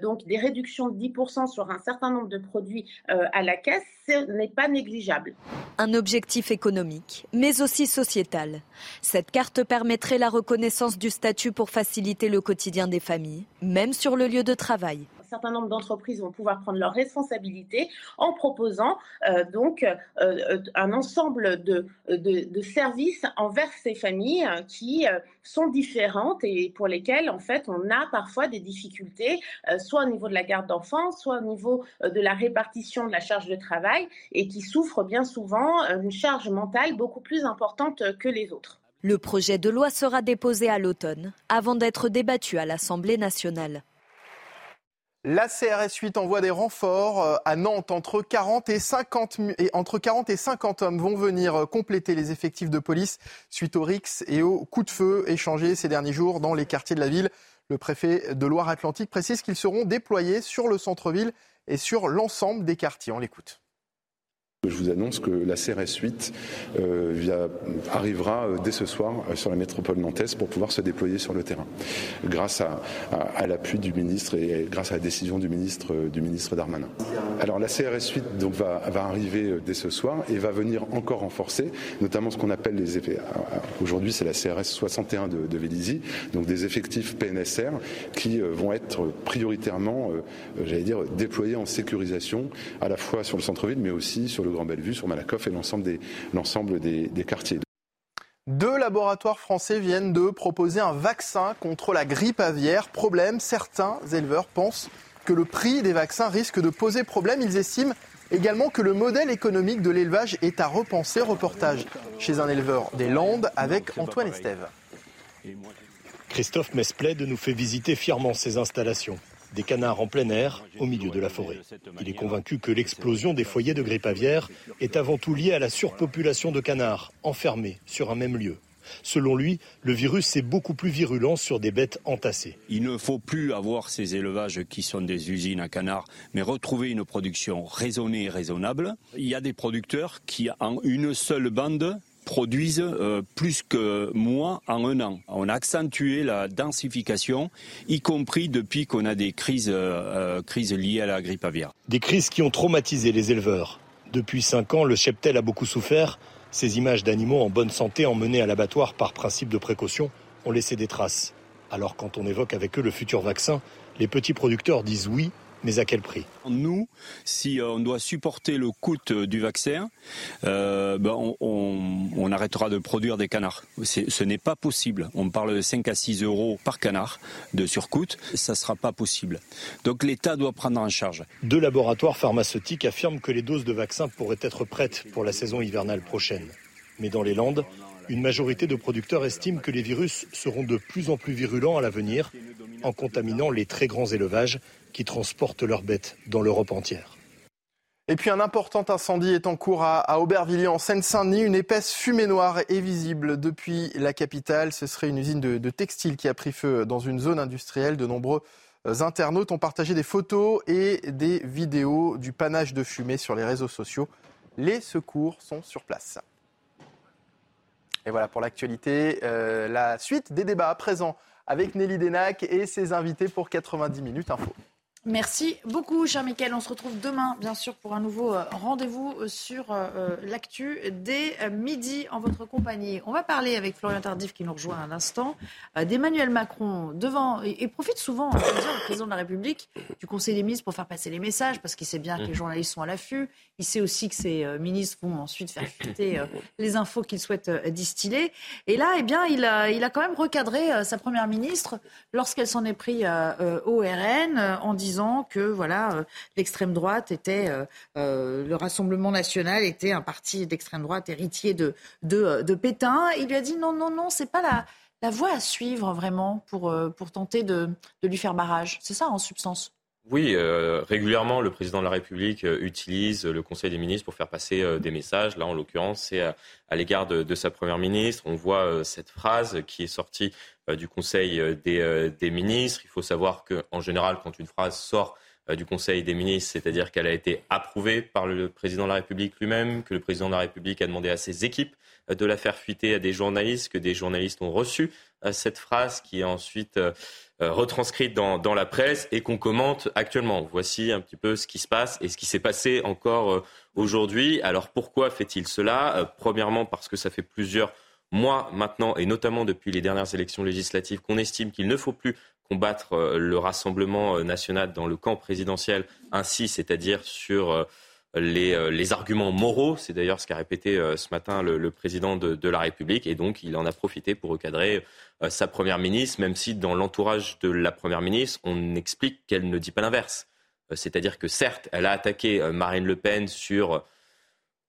donc des réductions de 10% sur un certain nombre de produits à la caisse, ce n'est pas négligeable. Un objectif économique, mais aussi sociétal. Cette carte permettrait la reconnaissance du statut pour faciliter le quotidien des familles, même sur le lieu de travail un certain nombre d'entreprises vont pouvoir prendre leurs responsabilités en proposant euh, donc euh, euh, un ensemble de, de, services envers ces familles qui sont différentes et pour lesquelles en fait on a parfois des difficultés, soit au niveau de la garde d'enfants, soit au niveau de la répartition de la charge de travail et qui souffrent bien souvent une charge mentale beaucoup plus importante que les autres. Le projet de loi sera déposé à l'automne avant d'être débattu à l'Assemblée nationale. La CRS 8 envoie des renforts euh, à Nantes. Entre 40 et 50, et entre 40 et 50 hommes vont venir euh, compléter les effectifs de police suite aux rixes et aux coups de feu échangés ces derniers jours dans les quartiers de la ville. Le préfet de Loire-Atlantique précise qu'ils seront déployés sur le centre-ville et sur l'ensemble des quartiers. On l'écoute. Je vous annonce que la CRS 8 euh, arrivera euh, dès ce soir euh, sur la métropole nantaise pour pouvoir se déployer sur le terrain, grâce à, l'appui du ministre et grâce à la décision du ministre, du ministre Darmanin. Alors la CRS 8 donc, va, arriver dès ce soir et va venir encore renforcer, notamment ce qu'on appelle les effets. Aujourd'hui, c'est la CRS 61 de, de Vélizy, donc des effectifs PNSR qui vont être prioritairement, j'allais dire, déployés en sécurisation, à la fois sur le centre-ville, mais aussi sur le Grand Bellevue, sur Malakoff et l'ensemble des, l'ensemble des, quartiers. Deux laboratoires français viennent de proposer un vaccin contre la grippe aviaire. Problème, certains éleveurs pensent que le prix des vaccins risque de poser problème. Ils estiment également que le modèle économique de l'élevage est à repenser. Reportage chez un éleveur des Landes avec Antoine Estève. Christophe Mesplède nous fait visiter fièrement ses installations des canards en plein air au milieu de la forêt. Il est convaincu que l'explosion des foyers de grippe aviaire est avant tout liée à la surpopulation de canards enfermés sur un même lieu. Selon lui, le virus est beaucoup plus virulent sur des bêtes entassées. Il ne faut plus avoir ces élevages qui sont des usines à canards, mais retrouver une production raisonnée et raisonnable. Il y a des producteurs qui, en une seule bande, produisent euh, plus que moi en un an. On a accentué la densification, y compris depuis qu'on a des crises, euh, euh, crises liées à la grippe aviaire. Des crises qui ont traumatisé les éleveurs. Depuis cinq ans, le cheptel a beaucoup souffert. Ces images d'animaux en bonne santé emmenés à l'abattoir par principe de précaution ont laissé des traces. Alors quand on évoque avec eux le futur vaccin, les petits producteurs disent oui, mais à quel prix? Nous, si euh, on doit supporter le coût euh, du vaccin, euh, ben on, arrêtera de produire des canards. Ce n'est pas possible. On parle de 5 à 6 euros par canard de surcoût. Ça ne sera pas possible. Donc l'État doit prendre en charge. Deux laboratoires pharmaceutiques affirment que les doses de vaccins pourraient être prêtes pour la saison hivernale prochaine. Mais dans les Landes, une majorité de producteurs estiment que les virus seront de plus en plus virulents à l'avenir en contaminant les très grands élevages qui transportent leurs bêtes dans l'Europe entière. Et puis un important incendie est en cours à, Aubervilliers en Seine-Saint-Denis. Une épaisse fumée noire est visible depuis la capitale. Ce serait une usine de, de textile qui a pris feu dans une zone industrielle. De nombreux internautes ont partagé des photos et des vidéos du panache de fumée sur les réseaux sociaux. Les secours sont sur place. Et voilà pour l'actualité. Euh, la suite des débats à présent avec Nelly Denac et ses invités pour 90 minutes info. Merci beaucoup, cher Mickaël. On se retrouve demain, bien sûr, pour un nouveau euh, rendez-vous euh, sur euh, l'actu dès midi en votre compagnie. On va parler avec Florian Tardif qui nous rejoint à l'instant d'Emmanuel Macron devant et, profite souvent, hein, le président de la République, du Conseil des ministres pour faire passer les messages parce qu'il sait bien que les journalistes sont à l'affût. Il sait aussi que ces ministres vont ensuite faire fuiter les infos qu'ils souhaitent distiller. Et là, eh bien, il a, il a quand même recadré sa première ministre lorsqu'elle s'en est pris au RN en disant que voilà euh, l'extrême droite était euh, euh, le Rassemblement national était un parti d'extrême droite héritier de, de, Pétain. Il lui a dit non non non c'est pas la la voie à suivre vraiment pour pour tenter de, de lui faire barrage. C'est ça en substance? Oui, euh, régulièrement, le président de la République euh, utilise le Conseil des ministres pour faire passer euh, des messages. Là, en l'occurrence, c'est à, l'égard de, sa première ministre. On voit cette phrase qui est sortie du Conseil des, des, ministres. Il faut savoir qu'en général, quand une phrase sort du Conseil des ministres, c'est-à-dire qu'elle a été approuvée par le président de la République lui-même, que le président de la République a demandé à ses équipes de la faire fuiter à des journalistes, que des journalistes ont reçu cette phrase qui est ensuite euh, retranscrite dans, la presse et qu'on commente actuellement. Voici un petit peu ce qui se passe et ce qui s'est passé encore euh, aujourd'hui. Alors pourquoi fait-il cela? Euh, Premièrement parce que ça fait plusieurs mois maintenant, et notamment depuis les dernières élections législatives, qu'on estime qu'il ne faut plus combattre le Rassemblement national dans le camp présidentiel, ainsi, c'est-à-dire sur les, les, arguments moraux. C'est d'ailleurs ce qu'a répété ce matin le, président de, la République. Et donc, il en a profité pour recadrer euh, sa première ministre, même si dans l'entourage de la première ministre, on explique qu'elle ne dit pas l'inverse. Euh, c'est-à-dire que certes, elle a attaqué euh, Marine Le Pen sur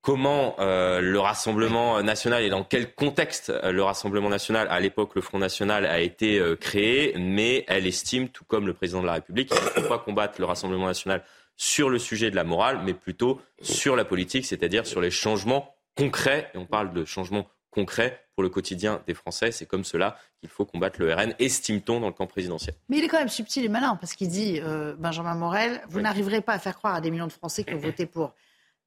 comment le Rassemblement national et dans quel contexte le Rassemblement national, à l'époque le Front national, a été créé, mais elle estime, tout comme le président de la République, qu'il ne faut pas combattre le Rassemblement national sur le sujet de la morale, mais plutôt sur la politique, c'est-à-dire sur les changements concrets, et on parle de changements concret pour le quotidien des Français. C'est comme cela qu'il faut combattre le RN, estime-t-on, dans le camp présidentiel. Mais il est quand même subtil et malin, parce qu'il dit, euh, Benjamin Morel, vous n'arriverez pas à faire croire à des millions de Français qui ont voté pour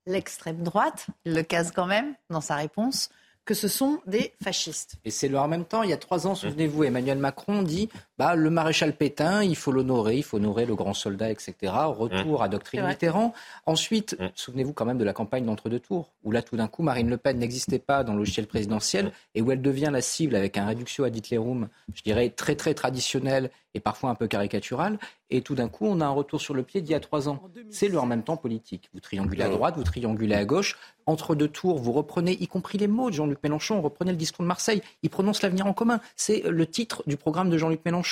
l'extrême droite, il le case quand même dans sa réponse, que ce sont des fascistes. Et c'est le en même temps, il y a trois ans, souvenez-vous, Emmanuel Macron dit bah, le maréchal Pétain, il faut l'honorer, il faut honorer le grand soldat, etc. Retour mmh. à doctrine Mitterrand. Ensuite, mmh. souvenez-vous quand même de la campagne d'entre-deux tours, où là, tout d'un coup, Marine Le Pen n'existait pas dans le logiciel présidentiel mmh. et où elle devient la cible avec un réduction ad Hitlerum, je dirais, très, très traditionnel et parfois un peu caricatural. Et tout d'un coup, on a un retour sur le pied d'il y a trois ans. C'est le en même temps politique. Vous triangulez à droite, vous triangulez à gauche. Entre deux tours, vous reprenez, y compris les mots de Jean-Luc Mélenchon, reprenez le discours de Marseille. Il prononce l'avenir en commun. C'est le titre du programme de Jean-Luc Mélenchon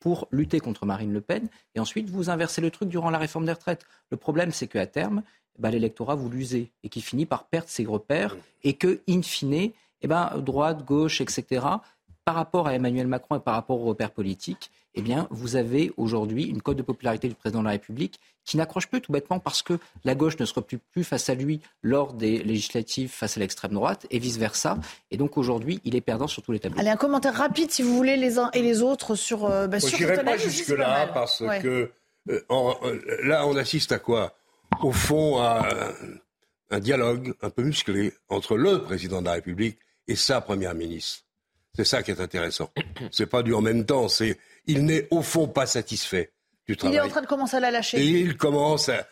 pour lutter contre Marine Le Pen. Et ensuite, vous inversez le truc durant la réforme des retraites. Le problème, c'est qu'à terme, bah, l'électorat vous l'usez et qui finit par perdre ses repères et que, in fine, eh ben, droite, gauche, etc., par rapport à Emmanuel Macron et par rapport aux repères politiques, eh bien, vous avez aujourd'hui une cote de popularité du président de la République qui n'accroche plus tout bêtement parce que la gauche ne se replie plus face à lui lors des législatives face à l'extrême droite et vice-versa. Et donc aujourd'hui, il est perdant sur tous les tableaux. Allez, un commentaire rapide si vous voulez les uns et les autres sur... Euh, bah, Je n'irai pas jusque-là parce que euh, euh, là, on assiste à quoi? Au fond, à un dialogue un peu musclé entre le président de la République et sa première ministre. C'est ça qui est intéressant. C'est pas du en même temps. C'est il n'est au fond pas satisfait du travail. Il est en train de commencer à la lâcher. Et il commence à,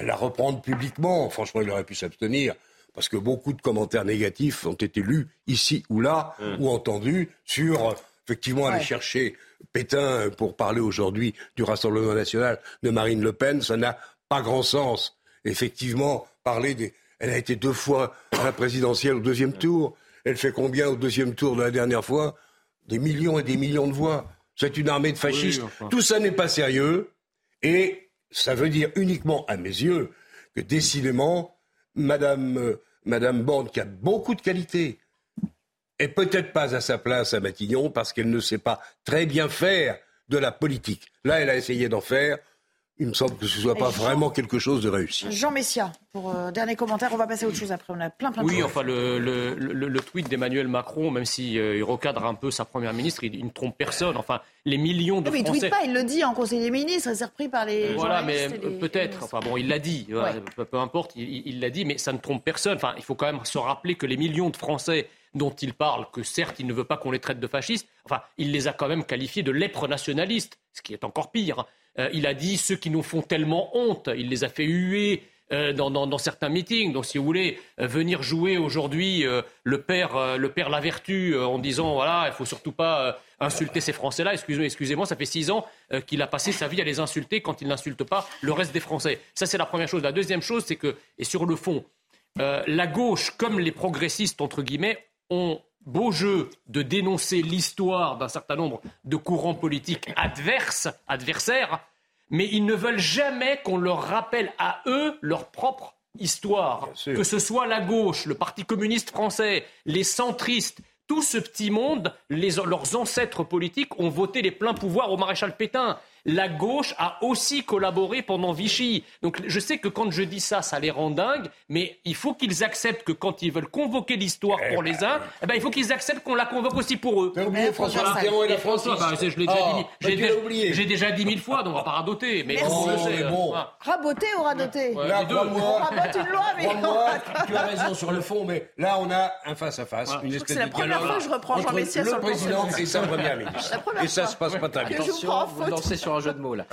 la reprendre publiquement. Franchement, il aurait pu s'abstenir parce que beaucoup de commentaires négatifs ont été lus ici ou là mmh. ou entendus sur effectivement aller chercher Pétain pour parler aujourd'hui du Rassemblement national de Marine Le Pen. Ça n'a pas grand sens. Effectivement, parler des. Elle a été deux fois à la présidentielle au deuxième tour. Elle fait combien au deuxième tour de la dernière fois? Des millions et des millions de voix. C'est une armée de fascistes. Tout ça n'est pas sérieux. Et ça veut dire uniquement, à mes yeux, que décidément, Madame, euh, Madame Borne, qui a beaucoup de qualités, est peut-être pas à sa place à Matignon parce qu'elle ne sait pas très bien faire de la politique. Là, elle a essayé d'en faire il me semble que ce ne soit pas vraiment quelque chose de réussi. Jean Messia, pour euh, dernier commentaire, on va passer à autre chose après. On a plein, plein de Oui, enfin, le, le, le, tweet d'Emmanuel Macron, même s'il euh, recadre un peu sa première ministre, il, ne trompe personne. Enfin, les millions de mais Français. il ne tweet pas, il le dit en Conseil des ministres, c'est repris par les. Voilà, mais peut-être. Enfin, bon, il l'a dit. Peu, importe, il l'a dit, mais ça ne trompe personne. Enfin, il faut quand même se rappeler que les millions de Français dont il parle, que certes, il ne veut pas qu'on les traite de fascistes, enfin, il les a quand même qualifiés de lèpres nationalistes, ce qui est encore pire. Euh, il a dit ceux qui nous font tellement honte. Il les a fait huer. Euh, dans, certains meetings. Donc, si vous voulez euh, venir jouer aujourd'hui le père, le père la vertu en disant voilà, il faut surtout pas insulter ces Français-là. Excusez-moi, excusez ça fait six ans qu'il a passé sa vie à les insulter quand il n'insulte pas le reste des Français. Ça, c'est la première chose. La deuxième chose, c'est que, et sur le fond, la gauche, comme les progressistes entre guillemets, ont beau jeu de dénoncer l'histoire d'un certain nombre de courants politiques adverses, adversaires, mais ils ne veulent jamais qu'on leur rappelle à eux leur propre histoire. Que ce soit la gauche, le Parti communiste français, les centristes, tout ce petit monde, leurs ancêtres politiques ont voté les pleins pouvoirs au maréchal Pétain. La gauche a aussi collaboré pendant Vichy. Donc je sais que quand je dis ça, ça les rend dingues, mais il faut qu'ils acceptent que quand ils veulent convoquer l'histoire eh pour les ben, uns, eh ben, il faut qu'ils acceptent qu'on la convoque aussi pour eux. T'as oublié François Mitterrand et la France bah, Je l'ai déjà, Oh, dit, bah, j'ai déjà, l'as oublié. j'ai déjà dit mille fois, donc on va pas radoter. Mais Merci. on le sait, mais bon. Raboter ou radoter Ouais, Là, deux. On crois-moi, rabote une loi, mais tu as raison sur le fond, mais là, on a un face-à-face, une trouve que espèce c'est la de première dialogue fois que je reprends Jean entre le sur le président et sa première ministre. Et ça se passe pas très bien. Je vous prends en Attention, vous faute. Sur un jeu de mots là.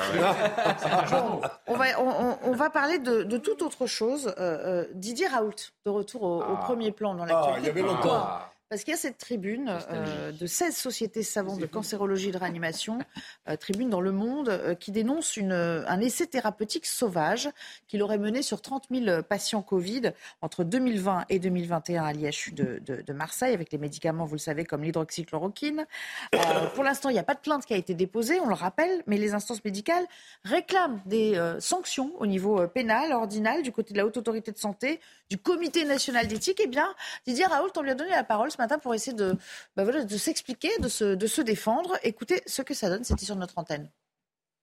Bon, on, va, on, on- on va parler de, de toute autre chose. Euh, euh, Didier Raoult, de retour au, au Ah. premier plan dans Ah, l'actualité. il y avait Pourquoi longtemps. Parce qu'il y a cette tribune euh, de 16 sociétés savantes de cancérologie et de réanimation, euh, tribune dans Le Monde, euh, qui dénonce une, un essai thérapeutique sauvage qu'il aurait mené sur 30 000 patients Covid entre 2020 et 2021 à l'IHU de, de- de Marseille, avec les médicaments, vous le savez, comme l'hydroxychloroquine. Pour l'instant, il n'y a pas de plainte qui a été déposée, on le rappelle, mais les instances médicales réclament des sanctions au niveau pénal, ordinal, du côté de la Haute Autorité de Santé, du Comité national d'éthique. Eh bien, Didier Raoult, on lui a donné la parole ce matin pour essayer de, bah s'expliquer, de se, défendre. Écoutez ce que ça donne, c'était sur notre antenne.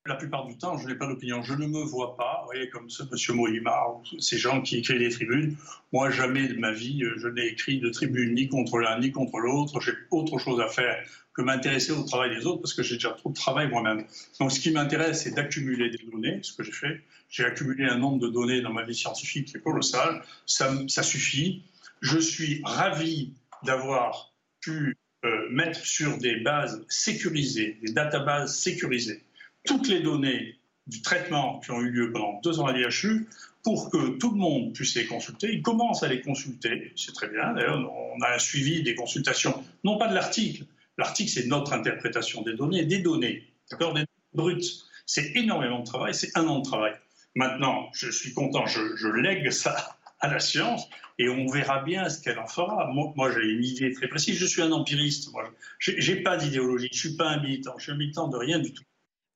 La plupart du temps, je n'ai pas d'opinion. Je ne me vois pas, voyez, comme ce monsieur Molimar, ou ces gens qui écrivent des tribunes. Moi, jamais de ma vie, euh, je n'ai écrit de tribune ni contre l'un ni contre l'autre. J'ai autre chose à faire que m'intéresser au travail des autres parce que j'ai déjà trop de travail moi-même. Donc, ce qui m'intéresse, c'est d'accumuler des données, ce que j'ai fait. J'ai accumulé un nombre de données dans ma vie scientifique qui est colossal. Ça suffit. Je suis ravi d'avoir pu euh, mettre sur des bases sécurisées, des databases sécurisées, toutes les données du traitement qui ont eu lieu pendant deux ans à l'IHU pour que tout le monde puisse les consulter. Ils commencent à les consulter, c'est très bien. D'ailleurs, on a un suivi des consultations, non pas de l'article. L'article, c'est notre interprétation des données, des données, d'accord, des brutes. C'est énormément de travail, c'est un an de travail. Maintenant, je suis content, je, je lègue ça à la science et on verra bien ce qu'elle en fera. Moi, moi, j'ai une idée très précise. Je suis un empiriste. Moi, j'ai pas d'idéologie. Je suis pas un militant. Je suis un militant de rien du tout.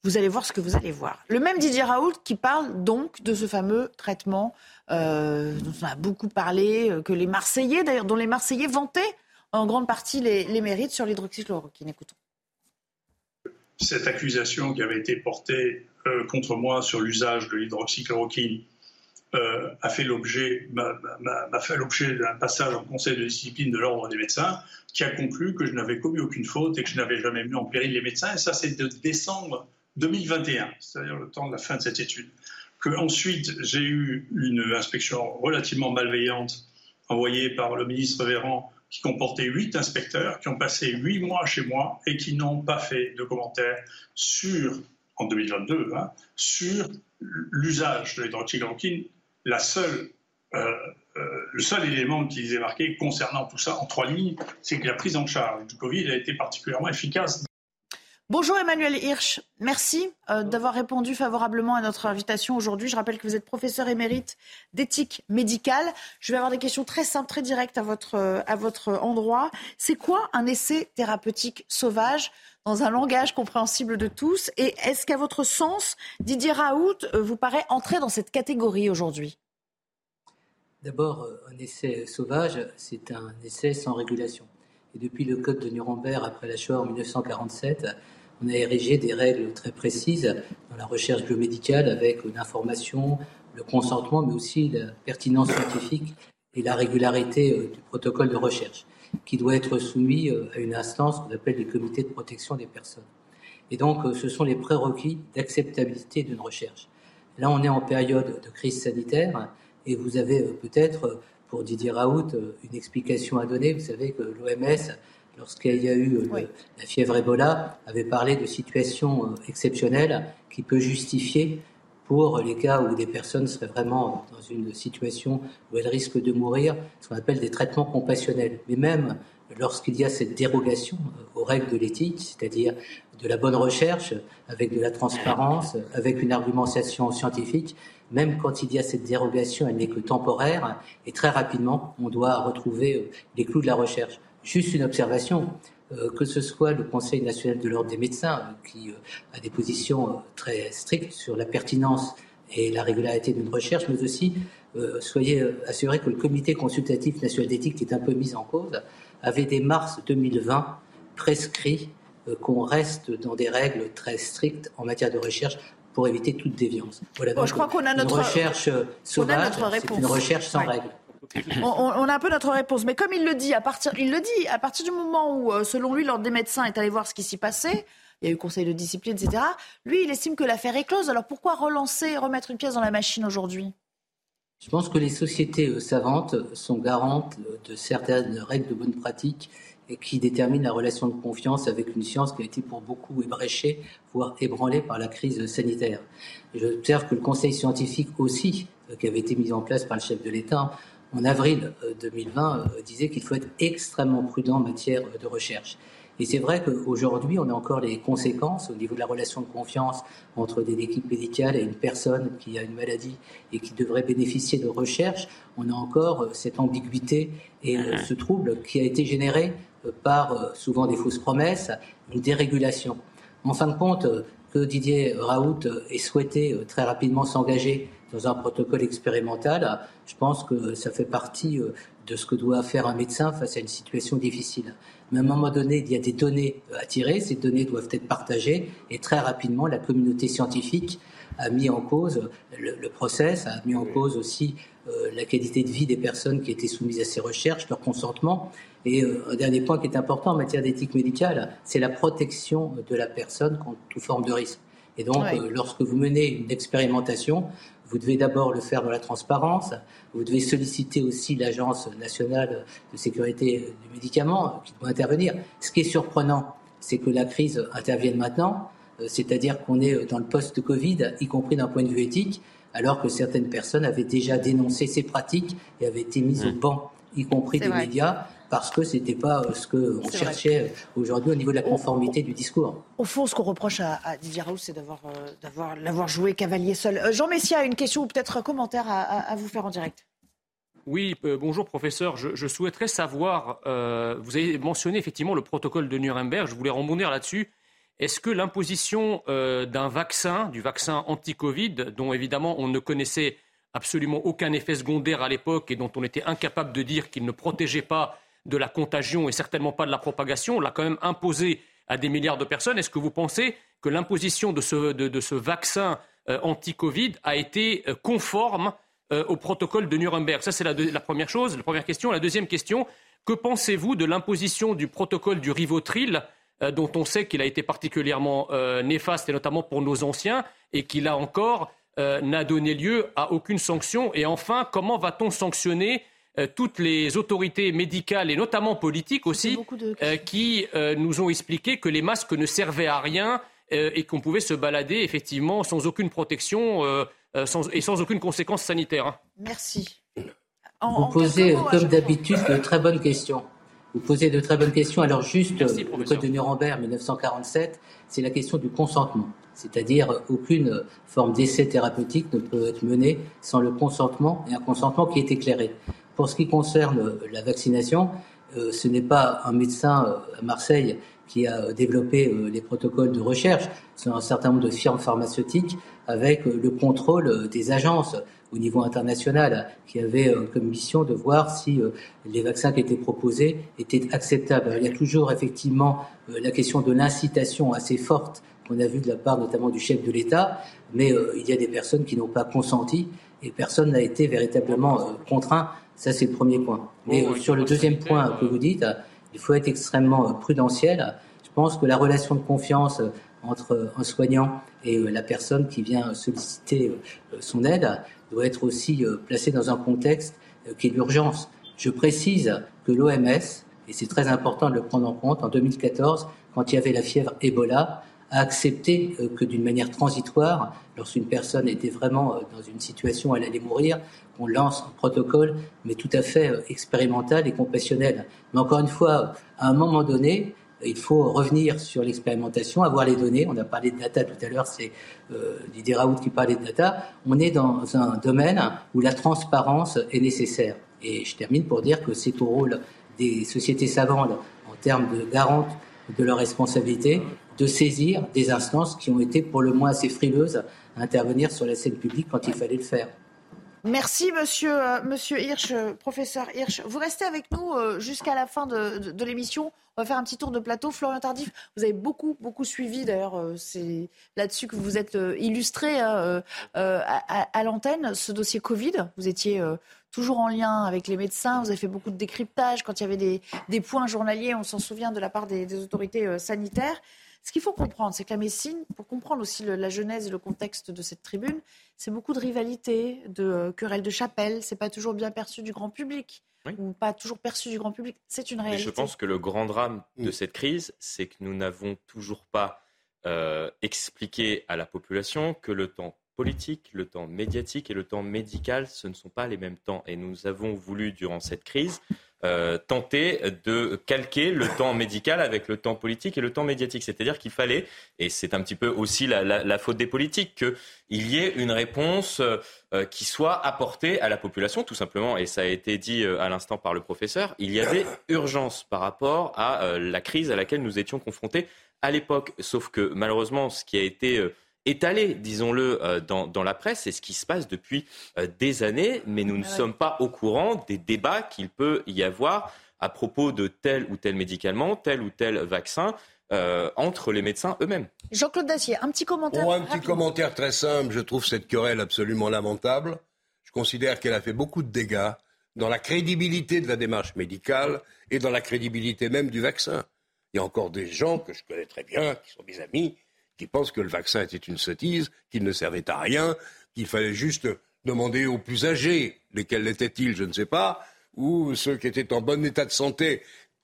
Vous allez voir ce que vous allez voir. Le même Didier Raoult qui parle donc de ce fameux traitement euh, dont on a beaucoup parlé, euh, que les Marseillais, d'ailleurs, dont les Marseillais vantaient en grande partie les, les mérites sur l'hydroxychloroquine. Écoutons. cette accusation qui avait été portée euh, contre moi sur l'usage de l'hydroxychloroquine euh, a fait l'objet d'un passage en conseil de discipline de l'ordre des médecins qui a conclu que je n'avais commis aucune faute et que je n'avais jamais mis en péril les médecins et ça c'est de décembre 2021 c'est-à-dire le temps de la fin de cette étude que ensuite j'ai eu une inspection relativement malveillante envoyée par le ministre Véran qui comportait huit inspecteurs qui ont passé huit mois chez moi et qui n'ont pas fait de commentaires sur, en 2022, hein, sur l'usage de l'hydroxychloroquine. La seule, euh, euh, le seul élément qu'ils aient marqué concernant tout ça en trois lignes, c'est que la prise en charge du Covid a été particulièrement efficace Bonjour Emmanuel Hirsch, merci euh, d'avoir répondu favorablement à notre invitation aujourd'hui. Je rappelle que vous êtes professeur émérite d'éthique médicale. Je vais avoir des questions très simples, très directes à votre, à votre endroit. C'est quoi un essai thérapeutique sauvage dans un langage compréhensible de tous. Et est-ce qu'à votre sens, Didier Raoult euh, vous paraît entrer dans cette catégorie aujourd'hui? D'abord, euh, un essai sauvage, c'est un essai sans régulation. Et depuis le Code de Nuremberg, après la Shoah en 1947, on a érigé des règles très précises dans la recherche biomédicale avec l'information, le consentement, mais aussi la pertinence scientifique et la régularité euh, du protocole de recherche, qui doit être soumis euh, à une instance qu'on appelle les comités de protection des personnes. Et donc, euh, ce sont les prérequis d'acceptabilité d'une recherche. Là, on est en période de crise sanitaire et vous avez euh, peut-être, pour Didier Raoult, une explication à donner. Vous savez que l'OMS, lorsqu'il y a eu le- la fièvre Ebola, avait parlé de situations euh, exceptionnelles qui peut justifier pour les cas où des personnes seraient vraiment dans une situation où elles risquent de mourir, ce qu'on appelle des traitements compassionnels. Mais même lorsqu'il y a cette dérogation euh, aux règles de l'éthique, c'est-à-dire de la bonne recherche, avec de la transparence, avec une argumentation scientifique, même quand il y a cette dérogation, elle n'est que temporaire, et très rapidement, on doit retrouver euh, les clous de la recherche. Juste une observation, que ce soit le Conseil national de l'ordre des médecins, euh, qui euh, a des positions euh, très strictes sur la pertinence et la régularité d'une recherche, mais aussi euh, soyez euh, assurés que le Comité consultatif national d'éthique, qui est un peu mis en cause, avait dès mars 2020 prescrit qu'on reste dans des règles très strictes en matière de recherche pour éviter toute déviance. Voilà, je crois qu'on a notre recherche sauvage, c'est une recherche sans règles. On, a un peu notre réponse, mais comme il le dit, à partir, il le dit, à partir du moment où, euh, selon lui, l'ordre des médecins est allé voir ce qui s'y passait, il y a eu conseil de discipline, etc. Lui, il estime que l'affaire est close. Alors pourquoi relancer, remettre une pièce dans la machine aujourd'hui? Je pense que les sociétés euh, savantes sont garantes de certaines règles de bonne pratique et qui déterminent la relation de confiance avec une science qui a été pour beaucoup ébréchée, voire ébranlée par la crise sanitaire. J'observe que le conseil scientifique aussi, euh, qui avait été mis en place par le chef de l'État, en avril 2020, euh, euh, disait qu'il faut être extrêmement prudent en matière de recherche. Et c'est vrai qu'aujourd'hui, on a encore les conséquences au niveau de la relation de confiance entre des équipes médicales et une personne qui a une maladie et qui devrait bénéficier de recherche. On a encore euh, cette ambiguïté et ce trouble qui a été généré par souvent des fausses promesses, une dérégulation. En fin de compte, que Didier Raoult ait souhaité très rapidement s'engager dans un protocole expérimental, je pense que ça fait partie euh, de ce que doit faire un médecin face à une situation difficile. Mais à un moment donné, il y a des données à tirer, ces données doivent être partagées, et très rapidement, la communauté scientifique a mis en cause le, process, a mis en cause aussi euh, la qualité de vie des personnes qui étaient soumises à ces recherches, leur consentement. Et euh, un dernier point qui est important en matière d'éthique médicale, c'est la protection de la personne contre toute forme de risque. Et donc, lorsque vous menez une expérimentation, vous devez d'abord le faire dans la transparence. Vous devez solliciter aussi l'Agence nationale de sécurité du médicament qui doit intervenir. Ce qui est surprenant, c'est que la crise intervienne maintenant, euh, c'est-à-dire qu'on est dans le post-Covid, y compris d'un point de vue éthique, alors que certaines personnes avaient déjà dénoncé ces pratiques et avaient été mises au mmh. banc, y compris des médias parce que ce n'était pas euh, ce qu'on cherchait euh, aujourd'hui au niveau de la conformité du discours. Au fond, ce qu'on reproche à, Didier Raoult, c'est d'avoir, euh, l'avoir joué cavalier seul. Jean Messia, une question ou peut-être un commentaire à, vous faire en direct? Oui, bonjour professeur. Je, souhaiterais savoir, vous avez mentionné effectivement le protocole de Nuremberg, je voulais rebondir là-dessus. Est-ce que l'imposition d'un vaccin, du vaccin anti-Covid, dont évidemment on ne connaissait absolument aucun effet secondaire à l'époque et dont on était incapable de dire qu'il ne protégeait pas de la contagion et certainement pas de la propagation. On l'a quand même imposé à des milliards de personnes. Est-ce que vous pensez que l'imposition de ce, vaccin euh, anti-Covid a été euh, conforme euh, au protocole de Nuremberg? Ça, c'est la, première chose, la première question. La deuxième question, que pensez-vous de l'imposition du protocole du Rivotril dont on sait qu'il a été particulièrement néfaste, et notamment pour nos anciens, et qui, là encore, n'a donné lieu à aucune sanction? Et enfin, comment va-t-on sanctionner euh, toutes les autorités médicales et notamment politiques aussi, euh, qui euh, nous ont expliqué que les masques ne servaient à rien et qu'on pouvait se balader effectivement sans aucune protection et sans aucune conséquence sanitaire. Hein. Merci. Vous posez, comme d'habitude, de très bonnes questions. Vous posez de très bonnes questions. Alors juste, le Code de Nuremberg 1947, c'est la question du consentement. C'est-à-dire aucune forme d'essai thérapeutique ne peut être menée sans le consentement et un consentement qui est éclairé. Pour ce qui concerne la vaccination, euh, ce n'est pas un médecin euh, à Marseille qui a développé euh, les protocoles de recherche, c'est un certain nombre de firmes pharmaceutiques avec le contrôle des agences au niveau international qui avaient comme mission de voir si les vaccins qui étaient proposés étaient acceptables. il y a toujours effectivement la question de l'incitation assez forte qu'on a vue de la part notamment du chef de l'État, mais il y a des personnes qui n'ont pas consenti et personne n'a été véritablement contraint ça, c'est le premier point. Mais euh, sur le deuxième point que vous dites, euh, il faut être extrêmement euh, prudentiel. Je pense que la relation de confiance entre un soignant et la personne qui vient solliciter son aide doit être aussi placée dans un contexte qui est l'urgence. Je précise que l'OMS, et c'est très important de le prendre en compte, en 2014, quand il y avait la fièvre Ebola, a accepté que d'une manière transitoire, lorsqu'une personne était vraiment dans une situation où elle allait mourir, on lance un protocole, mais tout à fait euh, expérimental et compassionnel. Mais encore une fois, à un moment donné, il faut revenir sur l'expérimentation, avoir les données. On a parlé de data tout à l'heure, c'est euh, Didier Raoult qui parlait de data. On est dans un domaine où la transparence est nécessaire. Et je termine pour dire que c'est au rôle des sociétés savantes, en termes de garantes de leur responsabilité, de saisir des instances qui ont été pour le moins assez frileuses à intervenir sur la scène publique quand il fallait le faire. Merci, monsieur, euh, monsieur Hirsch, euh, professeur Hirsch. Vous restez avec nous euh, jusqu'à la fin de, l'émission. On va faire un petit tour de plateau. Florian Tardif, vous avez beaucoup, beaucoup suivi. D'ailleurs, c'est là-dessus que vous êtes illustré hein, à, l'antenne, ce dossier Covid. Vous étiez toujours en lien avec les médecins. Vous avez fait beaucoup de décryptage quand il y avait des, points journaliers, on s'en souvient, de la part des autorités sanitaires. Ce qu'il faut comprendre, c'est que la médecine, pour comprendre aussi la genèse et le contexte de cette tribune, c'est beaucoup de rivalité, de euh, querelles de chapelle. C'est pas toujours bien perçu du grand public. ou pas toujours perçu du grand public. C'est une réalité. je pense que le grand drame de mm. cette crise, c'est que nous n'avons toujours pas euh, expliqué à la population que le temps politique, le temps médiatique et le temps médical, ce ne sont pas les mêmes temps. Et nous avons voulu, durant cette crise, euh, tenter de calquer le temps médical avec le temps politique et le temps médiatique. C'est-à-dire qu'il fallait, et c'est un petit peu aussi la, faute des politiques, qu'il y ait une réponse euh, qui soit apportée à la population, tout simplement. Et ça a été dit euh, à l'instant par le professeur, il y avait urgence par rapport à la crise à laquelle nous étions confrontés à l'époque. Sauf que malheureusement, ce qui a été étalé, disons-le, euh, dans, la presse. C'est ce qui se passe depuis euh, des années, mais nous ne sommes pas au courant des débats qu'il peut y avoir à propos de tel ou tel médicament, tel ou tel vaccin. Euh, entre les médecins eux-mêmes. Jean-Claude Dacier, un petit commentaire. un petit commentaire très simple. Je trouve cette querelle absolument lamentable. Je considère qu'elle a fait beaucoup de dégâts dans la crédibilité de la démarche médicale et dans la crédibilité même du vaccin. Il y a encore des gens que je connais très bien, qui sont mes amis, qui pensent que le vaccin était une sottise, qu'il ne servait à rien, qu'il fallait juste demander aux plus âgés, lesquels l'étaient-ils, je ne sais pas, ou ceux qui étaient en bon état de santé,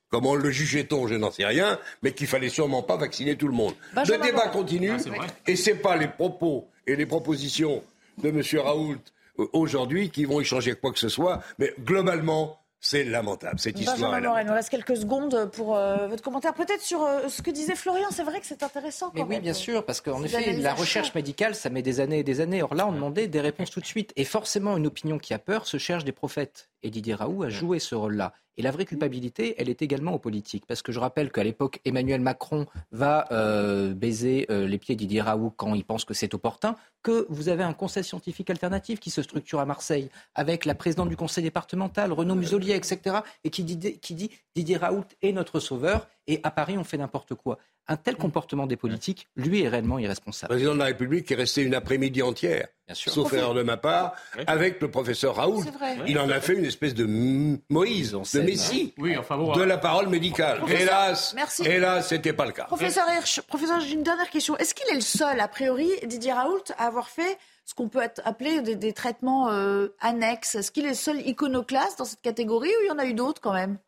comment le jugeait-on, je n'en sais rien, mais qu'il fallait sûrement pas vacciner tout le monde. le débat continue, ah, et ce n'est pas les propos et les propositions de M. Raoult euh, aujourd'hui qui vont y changer quoi que ce soit, mais globalement, c'est lamentable, cette histoire. il nous reste quelques secondes pour euh, votre commentaire. Peut-être sur euh, ce que disait Florian, c'est vrai que c'est intéressant. Mais oui, bien sûr, parce qu'en effet, la recherche médicale, ça met des années et des années. Or là, on demandait des réponses tout de suite. Et forcément, une opinion qui a peur se cherche des prophètes. Et Didier Raoult a joué ce rôle-là. Et la vraie culpabilité, elle est également aux politiques. Parce que je rappelle qu'à l'époque, Emmanuel Macron va euh, baiser euh, les pieds Didier Raoult quand il pense que c'est opportun, que vous avez un conseil scientifique alternatif qui se structure à Marseille, avec la présidente du conseil départemental, Renaud Muselier, etc., et qui dit, qui dit Didier Raoult est notre sauveur, et à Paris, on fait n'importe quoi. Un tel comportement des politiques, lui, est réellement irresponsable. Le président de la République est resté une après-midi entière, sauf erreur de ma part, avec le professeur Raoult. Il en a fait une espèce de Moïse, de Messie, de la parole médicale. hélas, hélas, c'était pas le cas. Professeur Hirsch, professeur, j'ai une dernière question. Est-ce qu'il est le seul, a priori, Didier Raoult, à avoir fait ce qu'on peut appeler des, traitements euh, annexes? Est-ce qu'il est le seul iconoclaste dans cette catégorie ou il y en a eu d'autres quand même?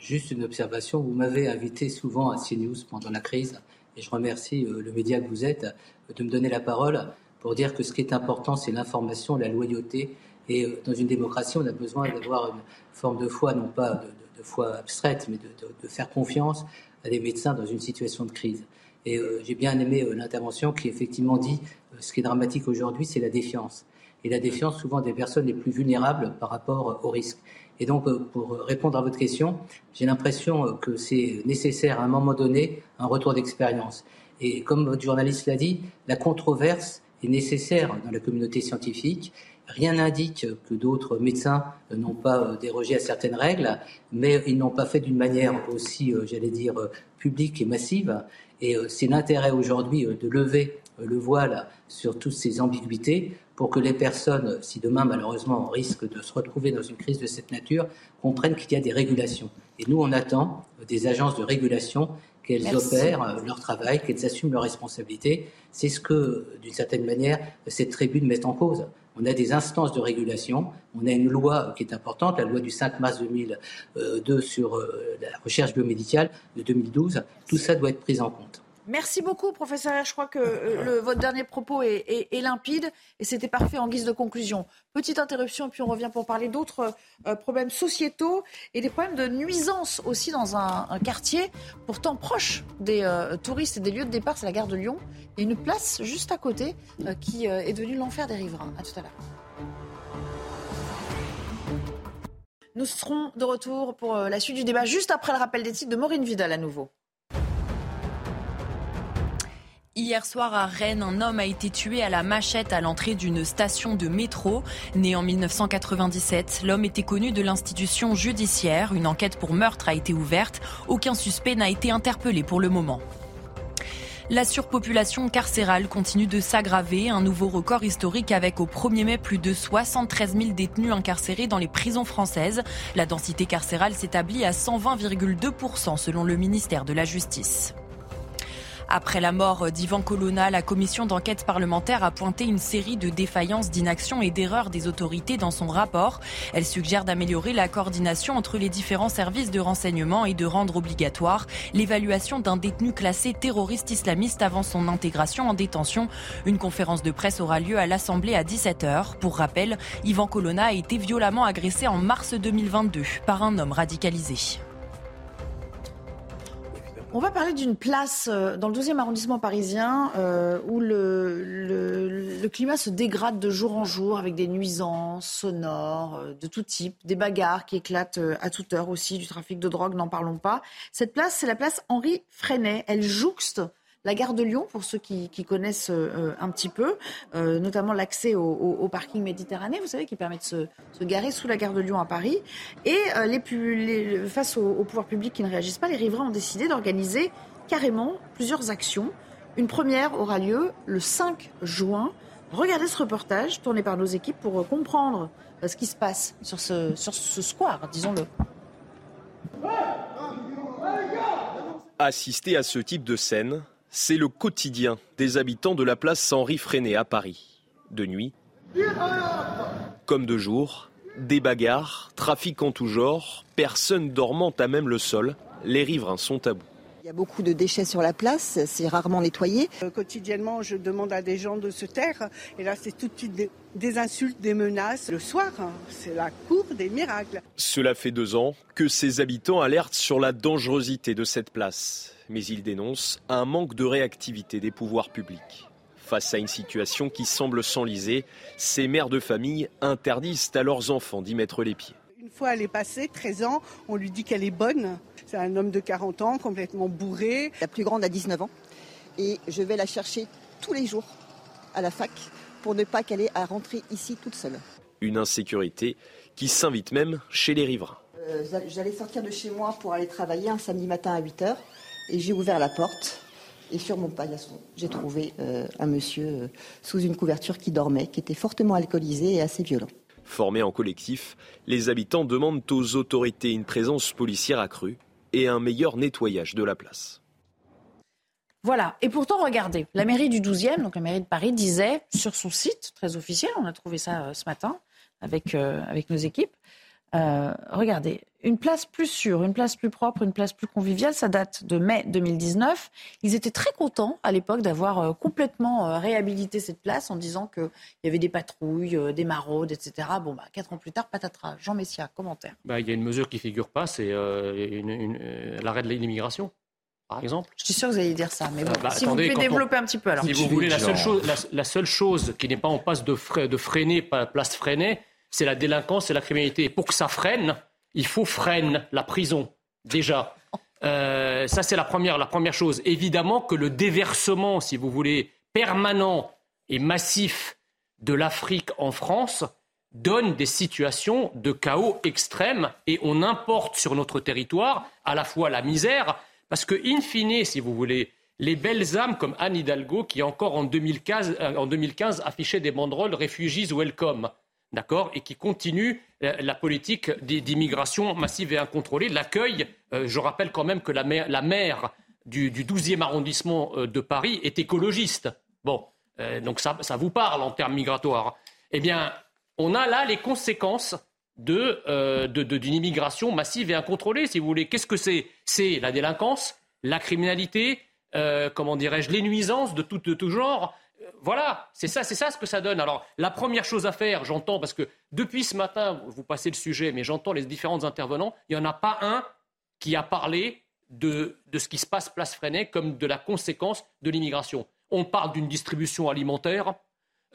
Juste une observation, vous m'avez invité souvent à CNews pendant la crise, et je remercie euh, le média que vous êtes euh, de me donner la parole pour dire que ce qui est important, c'est l'information, la loyauté, et euh, dans une démocratie, on a besoin d'avoir une forme de foi, non pas de, foi abstraite, mais de, faire confiance à des médecins dans une situation de crise. Et j'ai bien aimé l'intervention qui effectivement dit ce qui est dramatique aujourd'hui, c'est la défiance. Et la défiance souvent des personnes les plus vulnérables par rapport au risque. Et donc, euh, pour répondre à votre question, j'ai l'impression euh, que c'est nécessaire à un moment donné un retour d'expérience. Et comme votre journaliste l'a dit, la controverse est nécessaire dans la communauté scientifique. Rien n'indique que d'autres médecins n'ont pas euh, dérogé à certaines règles, mais ils n'ont pas fait d'une manière aussi, j'allais dire, publique et massive. Et c'est l'intérêt aujourd'hui de lever le voile sur toutes ces ambiguïtés pour que les personnes, si demain malheureusement on risque de se retrouver dans une crise de cette nature, comprennent qu'il y a des régulations. Et nous, on attend des agences de régulation qu'elles opèrent euh, leur travail, qu'elles assument leurs responsabilités. C'est ce que, d'une certaine manière, cette tribune met en cause. On a des instances de régulation, on a une loi qui est importante, la loi du 5 mars 2002 sur euh, la recherche biomédicale de 2012. Tout ça doit être pris en compte. Merci beaucoup, professeur. Je crois que euh, votre dernier propos est, limpide et c'était parfait en guise de conclusion. Petite interruption, puis on revient pour parler d'autres euh, problèmes sociétaux et des problèmes de nuisance aussi dans un, quartier pourtant proche des euh, touristes et des lieux de départ, c'est la gare de Lyon. Il y a une place juste à côté qui est devenue l'enfer des riverains. À tout à l'heure. Nous serons de retour pour la suite du débat juste après le rappel des titres de Maureen Vidal à nouveau. Hier soir à Rennes, un homme a été tué à la machette à l'entrée d'une station de métro. Né en 1997, l'homme était connu de l'institution judiciaire. Une enquête pour meurtre a été ouverte. Aucun suspect n'a été interpellé pour le moment. La surpopulation carcérale continue de s'aggraver, un nouveau record historique avec au 1er mai plus de 73 000 détenus incarcérés dans les prisons françaises. La densité carcérale s'établit à 120,2% selon le ministère de la Justice. Après la mort d'Ivan Colonna, la commission d'enquête parlementaire a pointé une série de défaillances, d'inaction et d'erreurs des autorités dans son rapport. Elle suggère d'améliorer la coordination entre les différents services de renseignement et de rendre obligatoire l'évaluation d'un détenu classé terroriste islamiste avant son intégration en détention. Une conférence de presse aura lieu à l'Assemblée à 17h. Pour rappel, Ivan Colonna a été violemment agressé en mars 2022 par un homme radicalisé. On va parler d'une place euh, dans le 12e arrondissement parisien euh, où le, le, climat se dégrade de jour en jour avec des nuisances sonores euh, de tout type, des bagarres qui éclatent à toute heure aussi, du trafic de drogue, n'en parlons pas. Cette place, c'est la place Henri Freinet. Elle jouxte la gare de Lyon, pour ceux qui, connaissent euh, un petit peu, euh, notamment l'accès au, parking méditerranéen, vous savez, qui permet de se, garer sous la gare de Lyon à Paris. Et euh, face aux, au pouvoirs publics qui ne réagissent pas, les riverains ont décidé d'organiser carrément plusieurs actions. Une première aura lieu le 5 juin. Regardez ce reportage tourné par nos équipes pour comprendre ce qui se passe sur ce square, disons-le. Assister à ce type de scène, c'est le quotidien des habitants de la place Henri Freinet à Paris. De nuit, comme de jour, des bagarres, trafic en tout genre, personne dormant à même le sol, les riverains sont à bout. Il y a beaucoup de déchets sur la place, c'est rarement nettoyé. Euh, quotidiennement, je demande à des gens de se taire. Et là, c'est tout de suite des, insultes, des menaces. Le soir, hein, c'est la cour des miracles. Cela fait deux ans que ces habitants alertent sur la dangerosité de cette place mais il dénonce un manque de réactivité des pouvoirs publics. Face à une situation qui semble s'enliser, ces mères de famille interdisent à leurs enfants d'y mettre les pieds. Une fois elle est passée, 13 ans, on lui dit qu'elle est bonne. C'est un homme de 40 ans, complètement bourré. La plus grande a 19 ans et je vais la chercher tous les jours à la fac pour ne pas qu'elle ait à rentrer ici toute seule. Une insécurité qui s'invite même chez les riverains. Euh, j'allais sortir de chez moi pour aller travailler un samedi matin à 8 h et j'ai ouvert la porte. Et sur mon paillasson, j'ai trouvé euh, un monsieur euh, sous une couverture qui dormait, qui était fortement alcoolisé et assez violent. Formés en collectif, les habitants demandent aux autorités une présence policière accrue et un meilleur nettoyage de la place. Voilà. Et pourtant, regardez, la mairie du 12e, donc la mairie de Paris, disait sur son site, très officiel, on a trouvé ça euh, ce matin avec, avec nos équipes, euh, regardez, une place plus sûre, une place plus propre, une place plus conviviale, ça date de mai 2019. Ils étaient très contents à l'époque d'avoir euh, complètement euh, réhabilité cette place en disant qu'il y avait des patrouilles, des maraudes, etc. Bon, bah, quatre ans plus tard, patatras. Jean Messia, commentaire. Bah, il y a une mesure qui ne figure pas, c'est l'arrêt de l'immigration. Par exemple. Je suis sûr que vous allez dire ça, mais bon, bah, si vous pouvez développer un petit peu alors. Si vous voulez, la seule, chose, la, seule chose qui n'est pas en passe de, de freiner, pas place freinée, c'est la délinquance, c'est la criminalité. pour que ça freine, il faut freiner la prison, déjà. Euh, ça, c'est la première, la première chose. Évidemment que le déversement, si vous voulez, permanent et massif de l'Afrique en France donne des situations de chaos extrême et on importe sur notre territoire à la fois la misère, parce que, in fine, si vous voulez, les belles âmes comme Anne Hidalgo, qui encore en 2015, euh, en 2015 affichait des banderoles Refugees Welcome d'accord, et qui continue euh, la, politique d'immigration massive et incontrôlée, l'accueil. Euh, je rappelle quand même que la maire, du, 12e arrondissement euh, de Paris est écologiste. Bon, donc ça, vous parle en termes migratoires. Eh bien, on a là les conséquences d'une immigration massive et incontrôlée, si vous voulez. Qu'est-ce que c'est? C'est la délinquance, la criminalité, comment dirais-je, les nuisances de de tout genre, voilà, c'est ça, c'est ça ce que ça donne. Alors, la première chose à faire, j'entends, parce que depuis ce matin, vous passez le sujet, mais j'entends les différents intervenants, il n'y en a pas un qui a parlé de, ce qui se passe place Freinet comme de la conséquence de l'immigration. On parle d'une distribution alimentaire,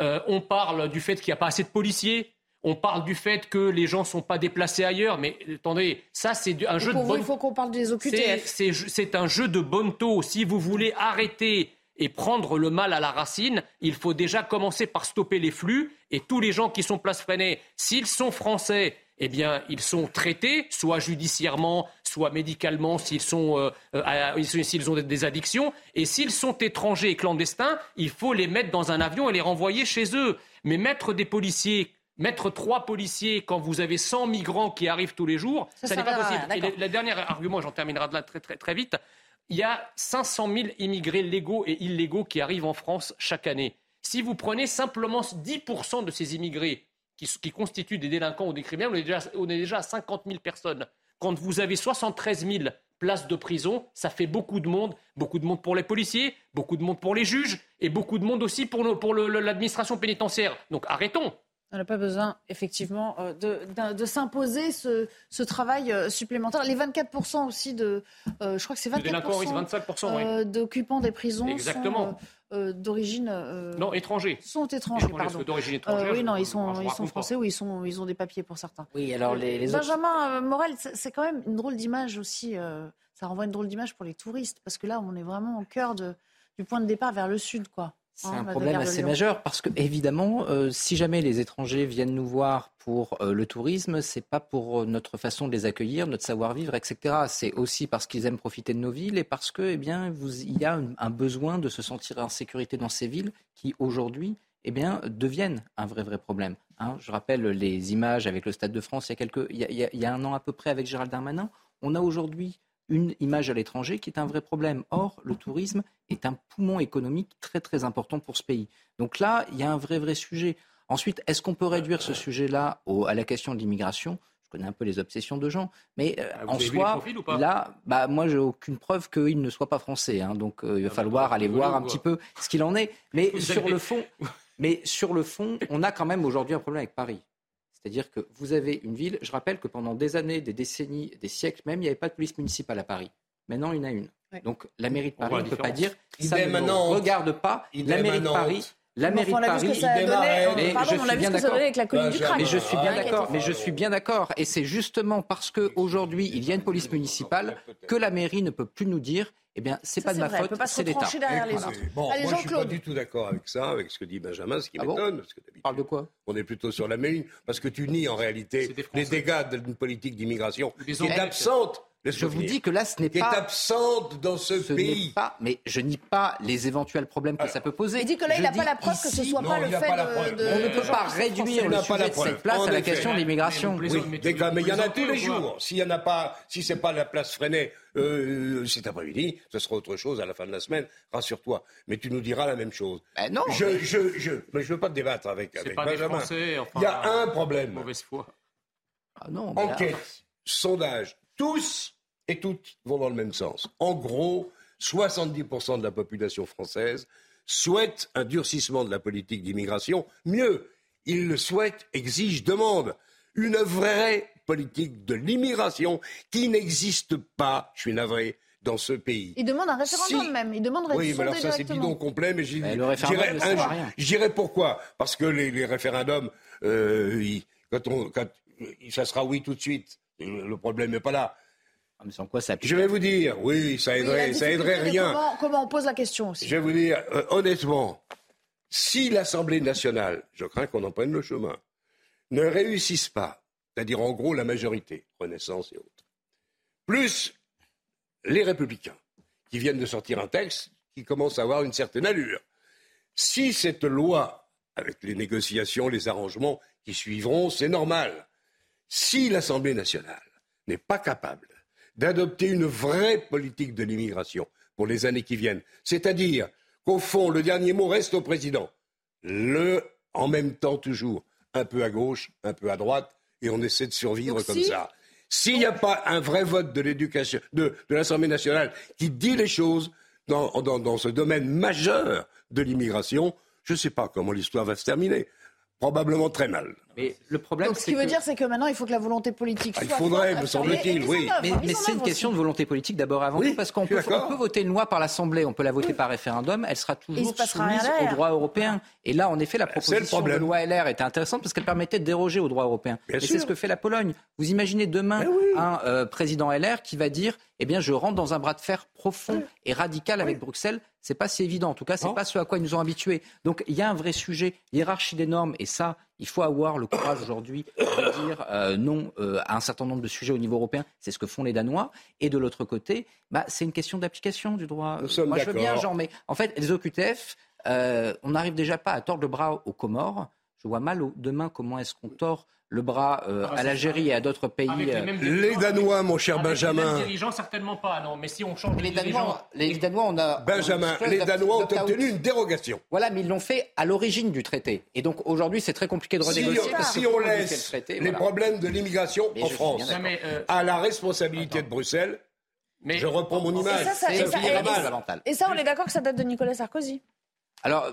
euh, on parle du fait qu'il n'y a pas assez de policiers, on parle du fait que les gens ne sont pas déplacés ailleurs, mais attendez, ça c'est un jeu de bonne... Il faut qu'on parle des OQTF. C'est un jeu de bonne taux. Si vous voulez arrêter et prendre le mal à la racine, il faut déjà commencer par stopper les flux et tous les gens qui sont place freinée, s'ils sont français, eh bien, ils sont traités, soit judiciairement, soit médicalement, s'ils euh, euh, ont des addictions. Et s'ils sont étrangers et clandestins, il faut les mettre dans un avion et les renvoyer chez eux. Mais mettre des policiers Mettre trois policiers quand vous avez 100 migrants qui arrivent tous les jours, ça, n'est pas possible. Et le, dernier argument, j'en terminerai de là très, très, très vite, il y a 500 000 immigrés légaux et illégaux qui arrivent en France chaque année. Si vous prenez simplement 10% de ces immigrés qui, constituent des délinquants ou des criminels, on est, déjà, à 50 000 personnes. Quand vous avez 73 000 places de prison, ça fait beaucoup de monde, beaucoup de monde pour les policiers, beaucoup de monde pour les juges et beaucoup de monde aussi pour l'administration pénitentiaire. Donc arrêtons. On n'a pas besoin, effectivement, euh, de, s'imposer ce, travail euh, supplémentaire. Les 24% aussi de. Euh, je crois que c'est 24%, d'occupants des prisons Exactement. sont d'origine. non, étrangers. Sont étrangers, pardon. D'origine étrangère. oui, non, ils sont, ils sont français ou ils, sont, ils ont des papiers pour certains. Oui, alors les, Benjamin Morel, c'est quand même une drôle d'image aussi. ça renvoie une drôle d'image pour les touristes, parce que là, on est vraiment au cœur de, du point de départ vers le sud, quoi. C'est un problème assez majeur parce que, évidemment, euh, si jamais les étrangers viennent nous voir pour euh, le tourisme, c'est pas pour euh, notre façon de les accueillir, notre savoir-vivre, etc. C'est aussi parce qu'ils aiment profiter de nos villes et parce que, eh bien, vous, il y a un, besoin de se sentir en sécurité dans ces villes qui, aujourd'hui, eh bien, deviennent un vrai, vrai problème. Hein. je rappelle les images avec le Stade de France il y a, quelques, il y il y a un an à peu près avec Gérald Darmanin. On a aujourd'hui une image à l'étranger qui est un vrai problème. Or, le tourisme est un poumon économique très très important pour ce pays. Donc là, il y a un vrai vrai sujet. Ensuite, est-ce qu'on peut réduire ce sujet-là à la question de l'immigration? Je connais un peu les obsessions de gens, mais euh, ah, en soi, là, bah, moi, j'ai aucune preuve qu'il ne soit pas français. Hein. donc, euh, il va ah, falloir aller voir un petit peu ce qu'il en est. Mais sur le fond, mais sur le fond, on a quand même aujourd'hui un problème avec Paris. C'est-à-dire que vous avez une ville, je rappelle que pendant des années, des décennies, des siècles même, il n'y avait pas de police municipale à Paris. Maintenant, il y en a une. Donc la mairie de Paris ne peut pas dire ça ne regarde pas. La mairie de Paris la mairie de Paris, mais je suis bien d'accord. Mais je suis bien d'accord. Mais je suis bien d'accord. Et c'est justement parce qu'aujourd'hui il y a une police municipale que la mairie ne peut plus nous dire eh bien, c'est pas de ma faute, c'est l'État. Bon, moi, je suis pas du tout d'accord avec ça, avec ce que dit Benjamin, ce qui ah m'étonne. Parle de quoi On est plutôt sur la mairie, parce que tu nies en réalité les dégâts d'une politique d'immigration qui est absente je vous dis que là, ce n'est pas. est absente dans ce, pays. Pas, mais je nie pas les éventuels problèmes que ça peut poser. Il dit que là, il n'a pas la preuve que ce soit pas le fait de, On ne peut pas réduire le sujet de cette place à la question de l'immigration. Oui, mais il y en a tous les jours. S'il y en a pas, si c'est pas la place freinée euh, cet après-midi, ce sera autre chose à la fin de la semaine. Rassure-toi. Mais tu nous diras la même chose. Ben non. Je, je, je, mais je veux pas te débattre avec, avec Benjamin. il y a un problème. Mauvaise foi. Ah non. Enquête, sondage, tous et toutes vont dans le même sens. En gros, 70% de la population française souhaite un durcissement de la politique d'immigration. Mieux, ils le souhaitent, exigent, demandent une vraie politique de l'immigration qui n'existe pas, je suis navré, dans ce pays. Ils demandent un référendum même. Ils demandent Oui, mais alors ça c'est bidon complet, mais j'irai pourquoi? Parce que les, référendums, euh, quand on, quand, ça sera oui tout de suite. Le problème n'est pas là. Sans quoi ça Je vais vous dire, oui, ça aiderait, ça aiderait rien. Comment, on pose la question aussi Je vais vous dire, euh, honnêtement, si l'Assemblée nationale, je crains qu'on en prenne le chemin, ne réussisse pas, c'est-à-dire en gros la majorité, Renaissance et autres, plus les républicains, qui viennent de sortir un texte qui commence à avoir une certaine allure, si cette loi, avec les négociations, les arrangements qui suivront, c'est normal. Si l'Assemblée nationale n'est pas capable d'adopter une vraie politique de l'immigration pour les années qui viennent. C'est-à-dire qu'au fond, le dernier mot reste au président. Le, en même temps, toujours, un peu à gauche, un peu à droite, et on essaie de survivre comme ça. S'il n'y a pas un vrai vote de l'éducation, de, l'Assemblée nationale qui dit les choses dans, dans ce domaine majeur de l'immigration, je ne sais pas comment l'histoire va se terminer. Probablement très mal. Mais le problème, Donc, ce qui veut dire, c'est que maintenant, il faut que la volonté politique Ah, soit. il faudrait, me semble-t-il, et oui. Mais, c'est une question de volonté politique d'abord et avant Oui, tout, parce qu'on peut, voter une loi par l'Assemblée, on peut la voter par référendum, elle sera toujours soumise au droit européen. Et là, en effet, la proposition de loi LR était intéressante parce qu'elle permettait de déroger au droit européen. Bien et c'est ce que fait la Pologne. Vous imaginez demain oui. un euh, président LR qui va dire eh bien, je rentre dans un bras de fer profond et radical avec Bruxelles. C'est pas si évident. En tout cas, c'est pas ce à quoi ils nous ont habitués. Donc, il y a un vrai sujet, hiérarchie des normes, et ça, il faut avoir le courage aujourd'hui de dire euh, non euh, à un certain nombre de sujets au niveau européen. C'est ce que font les Danois. Et de l'autre côté, bah, c'est une question d'application du droit. Nous Moi, je veux bien. Jean, mais en fait, les OQTF, euh, on n'arrive déjà pas à tordre le bras aux Comores. Je vois mal au- demain comment est-ce qu'on tord le bras euh, Ah, à l'Algérie et à d'autres pays. Avec les euh, Les Danois, mon cher avec Les Benjamin. dirigeants, certainement pas, non. Mais si on change les de dirigeants. Danois, les Danois, on a. Benjamin, on a les Danois ont obtenu une dérogation. Voilà, mais ils l'ont fait à l'origine du traité. Et donc aujourd'hui, c'est très compliqué de Si, renégocier. parce si que on laisse le traité, les voilà. problèmes de l'immigration en France Non, mais, euh, à la responsabilité de Bruxelles, mais- je reprends mon image. ça. Et ça, on est d'accord que ça date de Nicolas Sarkozy. Alors,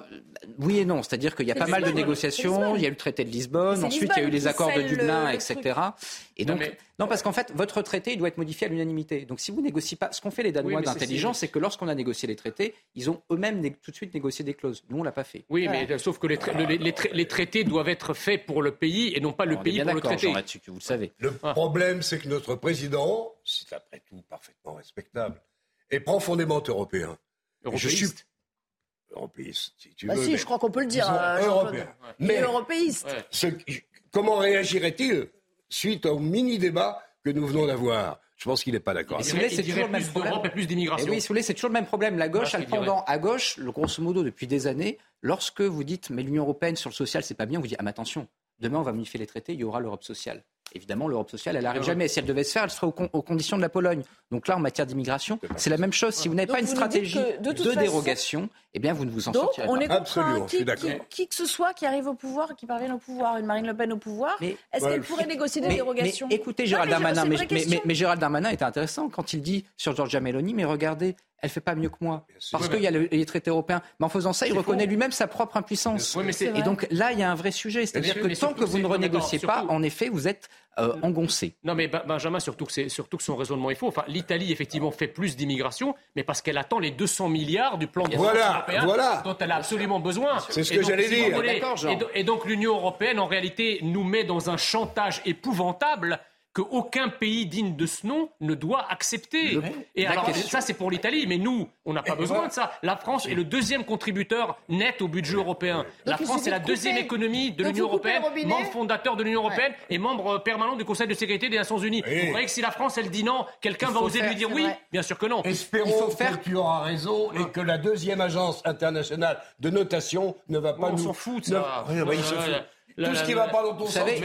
oui et non. C'est-à-dire qu'il y a pas mal de négociations. Il y a eu le traité de Lisbonne. Ensuite, il y a eu les accords de Dublin, le- etc. truc. Et Non, donc, mais- non, parce qu'en fait, votre traité, il doit être modifié à l'unanimité. Donc, si vous négociez pas, ce qu'ont fait les Danois Oui, d'intelligence, c'est- que lorsqu'on a négocié les traités, ils ont eux-mêmes né- tout de suite négocié des clauses. Nous, on l'a pas fait. Oui, mais euh, sauf que les, tra- les- les tra- les traités doivent être faits pour le pays et non pas le On est pays bien pour le traité. Jean, là-dessus, que vous le savez. Le Ah. problème, c'est que notre président, c'est après tout parfaitement respectable, est profondément européen. Je suis Européiste. si tu Bah veux. si, mais je crois qu'on peut le dire. disons euh, européen. Mais européiste. Ouais. ce- comment réagirait-il suite au mini-débat que nous venons d'avoir? Je pense qu'il n'est pas d'accord. Voulez, c'est toujours le même plus problème. et plus d'immigration. oui, si vous voulez, c'est toujours le même problème. La gauche pendant à gauche, le grosso modo, depuis des années, lorsque vous dites, mais l'Union européenne sur le social, c'est pas bien, on vous dit, ah, mais attention, demain, on va modifier les traités, il y aura l'Europe sociale. Évidemment, l'Europe sociale, elle n'arrive Ouais. jamais. Si elle devait se faire, elle serait aux, con- aux conditions de la Pologne. Donc là, en matière d'immigration, c'est la même chose. Si vous n'avez pas une stratégie de de, toute façon- dérogation, eh bien, vous ne vous en Donc, sortirez on pas. est contre Absolument, un- je suis qui, d'accord. qui- qui que ce soit qui arrive au pouvoir qui parvienne au pouvoir, une Marine Le Pen au pouvoir, est-ce Ouais. qu'elle pourrait négocier des Mais- dérogations? mais écoutez Gérald Darmanin, mais, mais- question. mais- mais Gérald Darmanin est intéressant quand il dit sur Giorgia Meloni, mais regardez, elle fait pas mieux que moi. Parce qu'il y a le- les traités européens. Mais en faisant ça, il reconnaît lui-même sa propre impuissance. Oui, mais c'est- Et donc là, il y a un vrai sujet. C'est-à-dire que tant que vous ne renégociez pas, surtout- en effet, vous êtes euh, engoncé. Non, mais Ben- Benjamin, surtout que, c'est- surtout que son raisonnement est faux. Enfin, l'Italie, effectivement, fait plus d'immigration, mais parce qu'elle attend les 200 milliards du plan de relance Voilà, européen voilà. dont elle a absolument besoin. C'est ce Et que j'allais dire. voulez, D'accord, Jean. et, do- et donc l'Union européenne, en réalité, nous met dans un chantage épouvantable qu'aucun pays digne de ce nom ne doit accepter. Et la alors, question- ça, c'est pour l'Italie, mais nous, on n'a pas besoin de ça. La France est le deuxième contributeur net au budget européen. La France est la couper. deuxième économie de l'Union européenne, membre fondateur de l'Union européenne et membre euh, permanent du Conseil de sécurité des Nations Unies. Oui. Vous croyez que si la France, elle dit non, quelqu'un va oser faire, lui dire oui vrai. Bien sûr que non. Espérons Il faut faire- que tu auras raison et que la deuxième agence internationale de notation ne va pas on nous... s'en fout de ça. Ouais. Tout ce qui la- va pas dans ton Vous sens, savez- un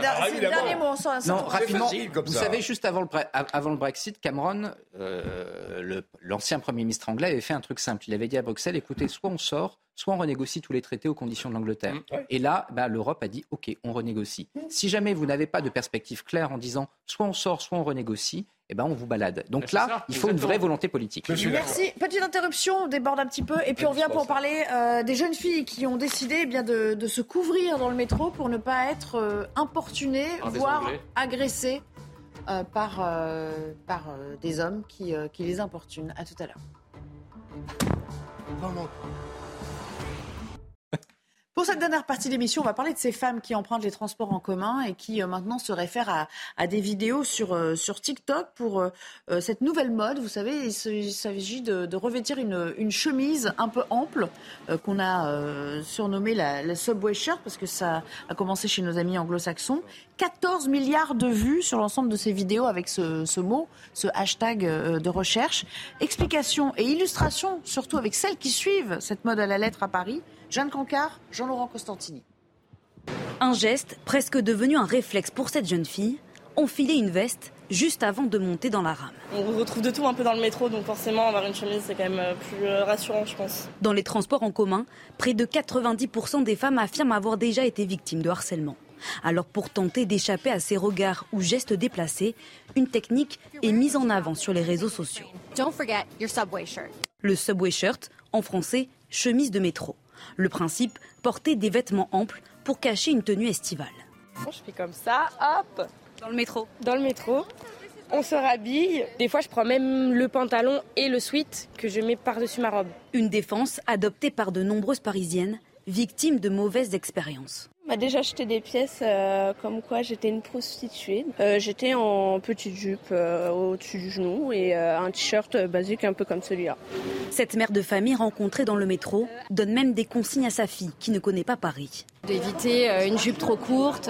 der- Ah, c'est le dernier mot. ça- ça- Non, ça- rapidement, facile comme vous ça. savez, juste avant le, bre- avant le Brexit, Cameron, euh, le- l'ancien Premier ministre anglais, avait fait un truc simple. Il avait dit à Bruxelles, écoutez, soit on sort, soit on renégocie tous les traités aux conditions de l'Angleterre. Mm. Et là, bah, l'Europe a dit, OK, on renégocie. Si jamais vous n'avez pas de perspective claire en disant, soit on sort, soit on renégocie, eh ben, on vous balade. Donc c'est là, ça, il faut une vraie volonté politique. Merci. Petite interruption, on déborde un petit peu. Et puis on revient pour parler euh, des jeunes filles qui ont décidé eh bien, de, de se couvrir dans le métro pour ne pas être euh, importunées, des voire agressées euh, par, euh, par euh, des hommes qui, euh, qui les importunent. À tout à l'heure. Pour cette dernière partie de l'émission, on va parler de ces femmes qui empruntent les transports en commun et qui euh, maintenant se réfèrent à, à des vidéos sur, euh, sur TikTok pour euh, euh, cette nouvelle mode. Vous savez, il s'agit de, de revêtir une, une chemise un peu ample euh, qu'on a euh, surnommée la, la Subway Shirt parce que ça a commencé chez nos amis anglo-saxons. 14 milliards de vues sur l'ensemble de ces vidéos avec ce, ce mot, ce hashtag de recherche. Explication et illustration, surtout avec celles qui suivent cette mode à la lettre à Paris. Jeanne Cancard, Jean-Laurent Costantini. Un geste presque devenu un réflexe pour cette jeune fille, enfiler une veste juste avant de monter dans la rame. On retrouve de tout un peu dans le métro, donc forcément avoir une chemise c'est quand même euh, plus euh, rassurant je pense. Dans les transports en commun, près de 90% des femmes affirment avoir déjà été victimes de harcèlement. Alors pour tenter d'échapper à ces regards ou gestes déplacés, une technique est mise en avant sur les réseaux sociaux. Don't forget your subway shirt. Le subway shirt, en français, chemise de métro. Le principe, porter des vêtements amples pour cacher une tenue estivale. Je fais comme ça, hop. Dans le métro Dans le métro. On se rhabille. Des fois, je prends même le pantalon et le sweat que je mets par-dessus ma robe. Une défense adoptée par de nombreuses Parisiennes, victimes de mauvaises expériences. On m'a déjà acheté des pièces euh, comme quoi j'étais une prostituée. Euh, j'étais en petite jupe euh, au-dessus du genou et un t-shirt basique un peu comme celui-là. Cette mère de famille rencontrée dans le métro donne même des consignes à sa fille qui ne connaît pas Paris. D'éviter une jupe trop courte,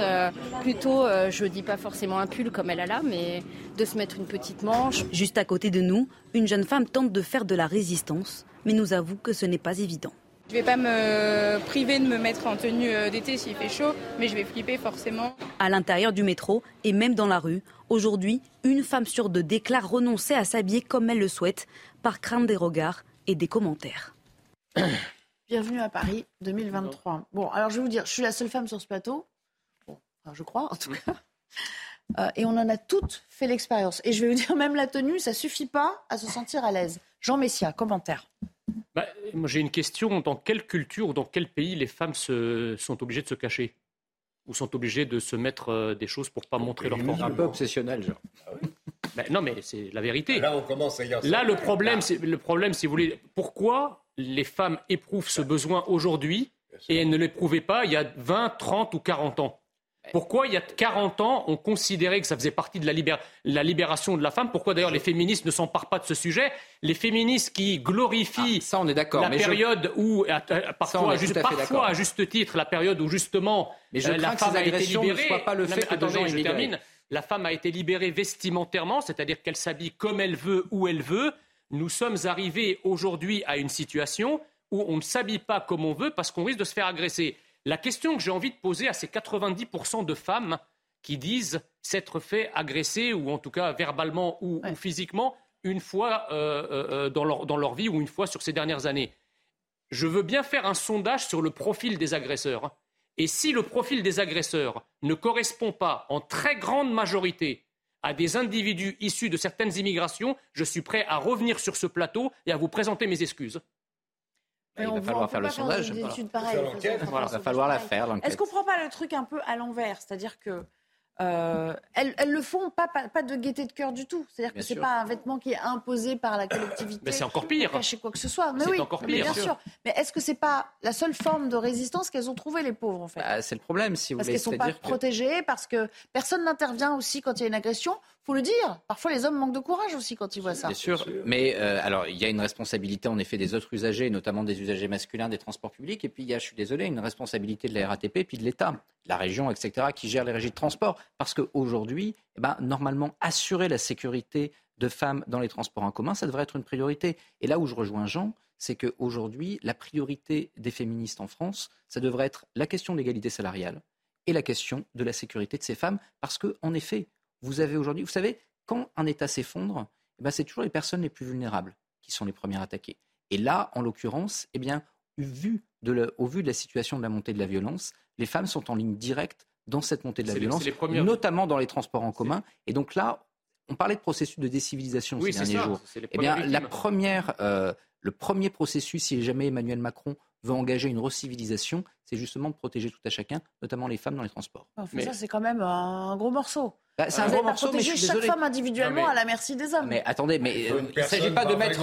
plutôt, je dis pas forcément un pull comme elle a là, mais de se mettre une petite manche. Juste à côté de nous, une jeune femme tente de faire de la résistance, mais nous avoue que ce n'est pas évident. Je vais pas me priver de me mettre en tenue euh, d'été s'il fait chaud, mais je vais flipper forcément. À l'intérieur du métro et même dans la rue, aujourd'hui, une femme sur deux déclare renoncer à s'habiller comme elle le souhaite, par crainte des regards et des commentaires. Bienvenue à Paris 2023. Bon, alors je vais vous dire, je suis la seule femme sur ce plateau. Bon, je crois en tout cas. Euh, et on en a toutes fait l'expérience. Et je vais vous dire, même la tenue, ça suffit pas à se sentir à l'aise. Jean Messia, commentaire. Bah, moi, j'ai une question. Dans quelle culture ou dans quel pays les femmes se, sont obligées de se cacher Ou sont obligées de se mettre euh, des choses pour ne pas montrer leur corps un peu obsessionnel, genre. Bah, non, mais c'est la vérité. Là, on commence à y Là, le problème, c'est, le problème, si vous voulez, pourquoi les femmes éprouvent ce besoin aujourd'hui et elles ne l'éprouvaient pas il y a 20, 30 ou 40 ans? Pourquoi, il y a 40 ans, on considérait que ça faisait partie de la, libération de la femme? Pourquoi, d'ailleurs, les féministes ne s'emparent pas de ce sujet? Les féministes qui glorifient ah, ça, on est la période où, parfois, juste, parfois à juste titre, la période où, justement, euh, la femme a été libérée... Ne pas le fait je termine. La femme a été libérée vestimentairement, c'est-à-dire qu'elle s'habille comme elle veut, où elle veut. Nous sommes arrivés aujourd'hui à une situation où on ne s'habille pas comme on veut parce qu'on risque de se faire agresser. La question que j'ai envie de poser à ces 90% de femmes qui disent s'être fait agresser, ou en tout cas verbalement ou, physiquement, une fois euh, euh, euh, dans, leur, dans, leur, vie ou une fois sur ces dernières années. Je veux bien faire un sondage sur le profil des agresseurs. Et si le profil des agresseurs ne correspond pas en très grande majorité à des individus issus de certaines immigrations, je suis prêt à revenir sur ce plateau et à vous présenter mes excuses. Il va falloir faire le sondage. Il va falloir la faire. Est-ce qu'on ne prend pas le truc un peu à l'envers C'est-à-dire que euh, elles, elles, le font pas, pas, de gaieté de cœur du tout. C'est-à-dire que c'est pas un vêtement qui est imposé par la collectivité. Mais c'est encore pire. Cacher quoi que ce soit. Mais oui, encore pire. bien sûr. Mais est-ce que c'est pas la seule forme de résistance qu'elles ont trouvée les pauvres en fait? Bah, C'est le problème, si vous. Parce qu'elles sont pas protégées, parce que personne n'intervient aussi quand il y a une agression. Faut le dire. Parfois, les hommes manquent de courage aussi quand ils voient ça. Bien sûr. Mais euh, alors, il y a une responsabilité en effet des autres usagers, notamment des usagers masculins des transports publics. Et puis, il y a, je suis désolé, une responsabilité de la RATP puis de l'État, la région, etc., qui gère les régies de transport. Parce qu'aujourd'hui, eh ben, normalement, assurer la sécurité de femmes dans les transports en commun, ça devrait être une priorité. Et là où je rejoins Jean, c'est qu'aujourd'hui, la priorité des féministes en France, ça devrait être la question de l'égalité salariale et la question de la sécurité de ces femmes. Parce qu'en effet, vous avez aujourd'hui, vous savez, quand un État s'effondre, eh ben, c'est toujours les personnes les plus vulnérables qui sont les premières attaquées. Et là, en l'occurrence, eh bien, au vu de la situation de la montée de la violence, les femmes sont en ligne directe dans cette montée de la violence, notamment dans les transports en commun. Et donc là, on parlait de processus de décivilisation ces derniers jours. Eh bien, la première, euh, le premier processus, si jamais Emmanuel Macron veut engager une recivilisation, c'est justement de protéger tout à chacun, notamment les femmes dans les transports. mais... Ça, c'est quand même un gros morceau. Bah, c'est un gros morceau, mais je chaque femme individuellement à la merci des hommes. Mais attendez, mais euh, il ne s'agit pas de mettre.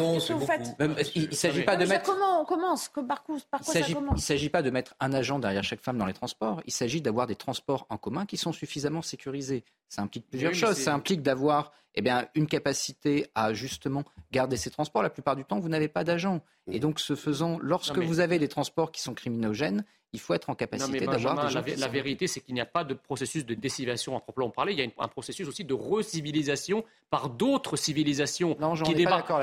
Il s'agit pas de mettre. Comment on commence Par quoi ça commence Il ne s'agit pas de mettre un agent derrière chaque femme dans les transports. Il s'agit d'avoir des transports en commun qui sont suffisamment sécurisés. Ça implique plusieurs choses. Ça implique d'avoir eh bien, une capacité à justement garder ces transports. La plupart du temps, vous n'avez pas d'agent. Et donc, ce faisant, lorsque vous avez des transports qui sont criminogènes, il faut être en capacité d'avoir La, la vérité, c'est qu'il n'y a pas de processus de décivilisation à proprement parler. Il y a un processus aussi de recivilisation par d'autres civilisations qui,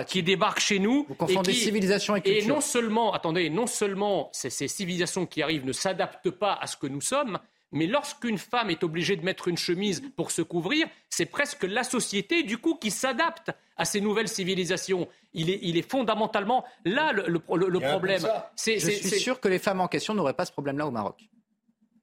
qui, débarquent chez nous. Vous confondez et civilisation et culture. Et non seulement, attendez, non seulement ces, ces civilisations qui arrivent ne s'adaptent pas à ce que nous sommes, mais lorsqu'une femme est obligée de mettre une chemise pour se couvrir, c'est presque la société, du coup, qui s'adapte à ces nouvelles civilisations. Il est, il est fondamentalement là le, le, problème. Je suis sûr que les femmes en question n'auraient pas ce problème-là au Maroc.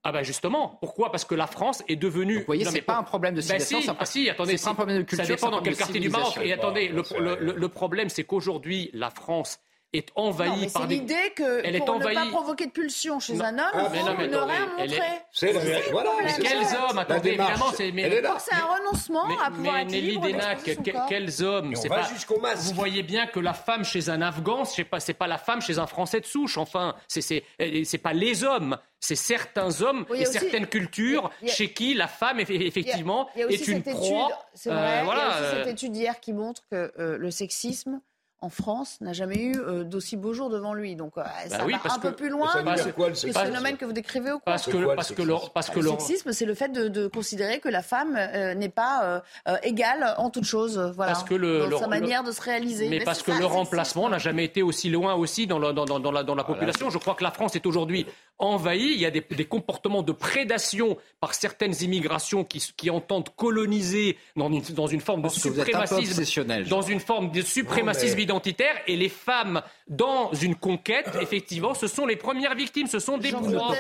Ah ben justement, pourquoi? Parce que la France est devenue. vous voyez, c'est pas un problème de ben civilisation. ah si, attendez, c'est un problème de culture. Ça dépend dans quel quartier du Maroc. Et attendez, le, le problème, c'est qu'aujourd'hui, la France est envahie par des. l'idée que elle pour ne pas provoquer de pulsion chez un homme, ah, faut ne rien montrer. C'est voilà. Quels hommes Attendez, évidemment, c'est c'est un renoncement à pouvoir mais, être libre. quels hommes C'est pas Vous voyez bien que la femme chez un Afghan, c'est pas c'est pas la femme chez un Français de souche. Enfin, c'est c'est pas les hommes c'est certains hommes et certaines cultures chez qui la femme effectivement est une proie. C'est vrai. il y a aussi cette étude hier qui montre que euh, le sexisme en France n'a jamais eu euh, d'aussi beaux jours devant lui. Donc euh, ça bah va un peu plus loin que, le phénomène que vous décrivez ou quoi Parce que, parce que, le, parce que le sexisme, c'est le fait de, considérer que la femme euh, n'est pas égale en toute chose. Voilà, parce que le, dans sa manière de se réaliser. Mais, parce que le remplacement n'a jamais été aussi loin aussi dans, dans, dans, la, dans la population. Je crois que la France est aujourd'hui envahie. Il y a des, des, comportements de prédation par certaines immigrations qui, qui entendent coloniser dans une, dans une forme de suprémacisme, dans une forme de suprémacisme identitaire. Et les femmes, dans une conquête, effectivement, ce sont les premières victimes, ce sont des proies.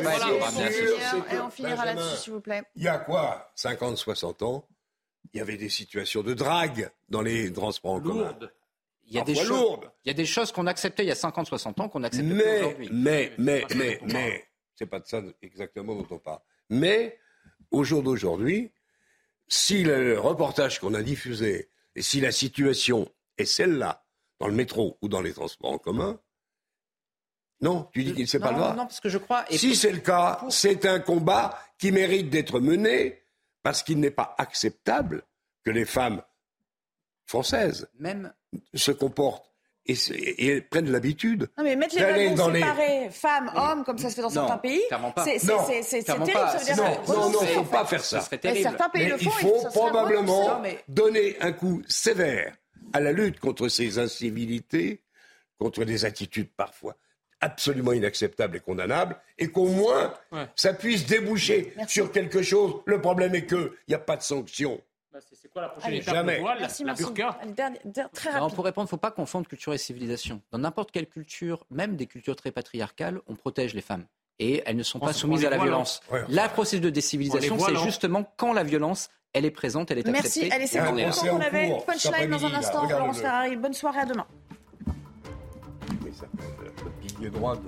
Et on finira là-dessus, s'il vous plaît. Il y a quoi 50, 60 ans, il y avait des situations de drague dans les transports en commun. Il y, a des choses, il y a des choses qu'on acceptait il y a 50, 60 ans qu'on n'accepte plus aujourd'hui. Mais, mais, mais, mais, c'est pas de ça exactement dont on parle. Mais, au jour d'aujourd'hui, si le reportage qu'on a diffusé et si la situation est celle-là, dans le métro ou dans les transports en commun, non, tu dis qu'il ne sait pas le droit. Non, parce que je crois. si c'est le cas, c'est un combat qui mérite d'être mené parce qu'il n'est pas acceptable que les femmes françaises Même... se comportent et, et, prennent l'habitude. Non, mais mettre les règles séparées, femmes, hommes, comme ça se fait dans certains pays, c'est terrible. Ça non, non, non, il ne faut pas faire ça. Certains pays le font, il faut probablement donner un coup sévère à la lutte contre ces incivilités, contre des attitudes parfois absolument inacceptables et condamnables, et qu'au moins ça puisse déboucher sur quelque chose. Le problème est qu'il n'y a pas de sanction. C'est quoi la prochaine étape Jamais. Voile, Merci, la, burqa très rapide. pour répondre, il ne faut pas confondre culture et civilisation. Dans n'importe quelle culture, même des cultures très patriarcales, on protège les femmes. Et elles ne sont pas soumises à la violence. la procédure de décivilisation, c'est justement quand la violence elle est présente, elle est acceptée. Merci. Allez, c'est bon. On avait punchline dans un instant. Laurence Ferrari. Bonne soirée, à demain. Oui, ça le pilier droit de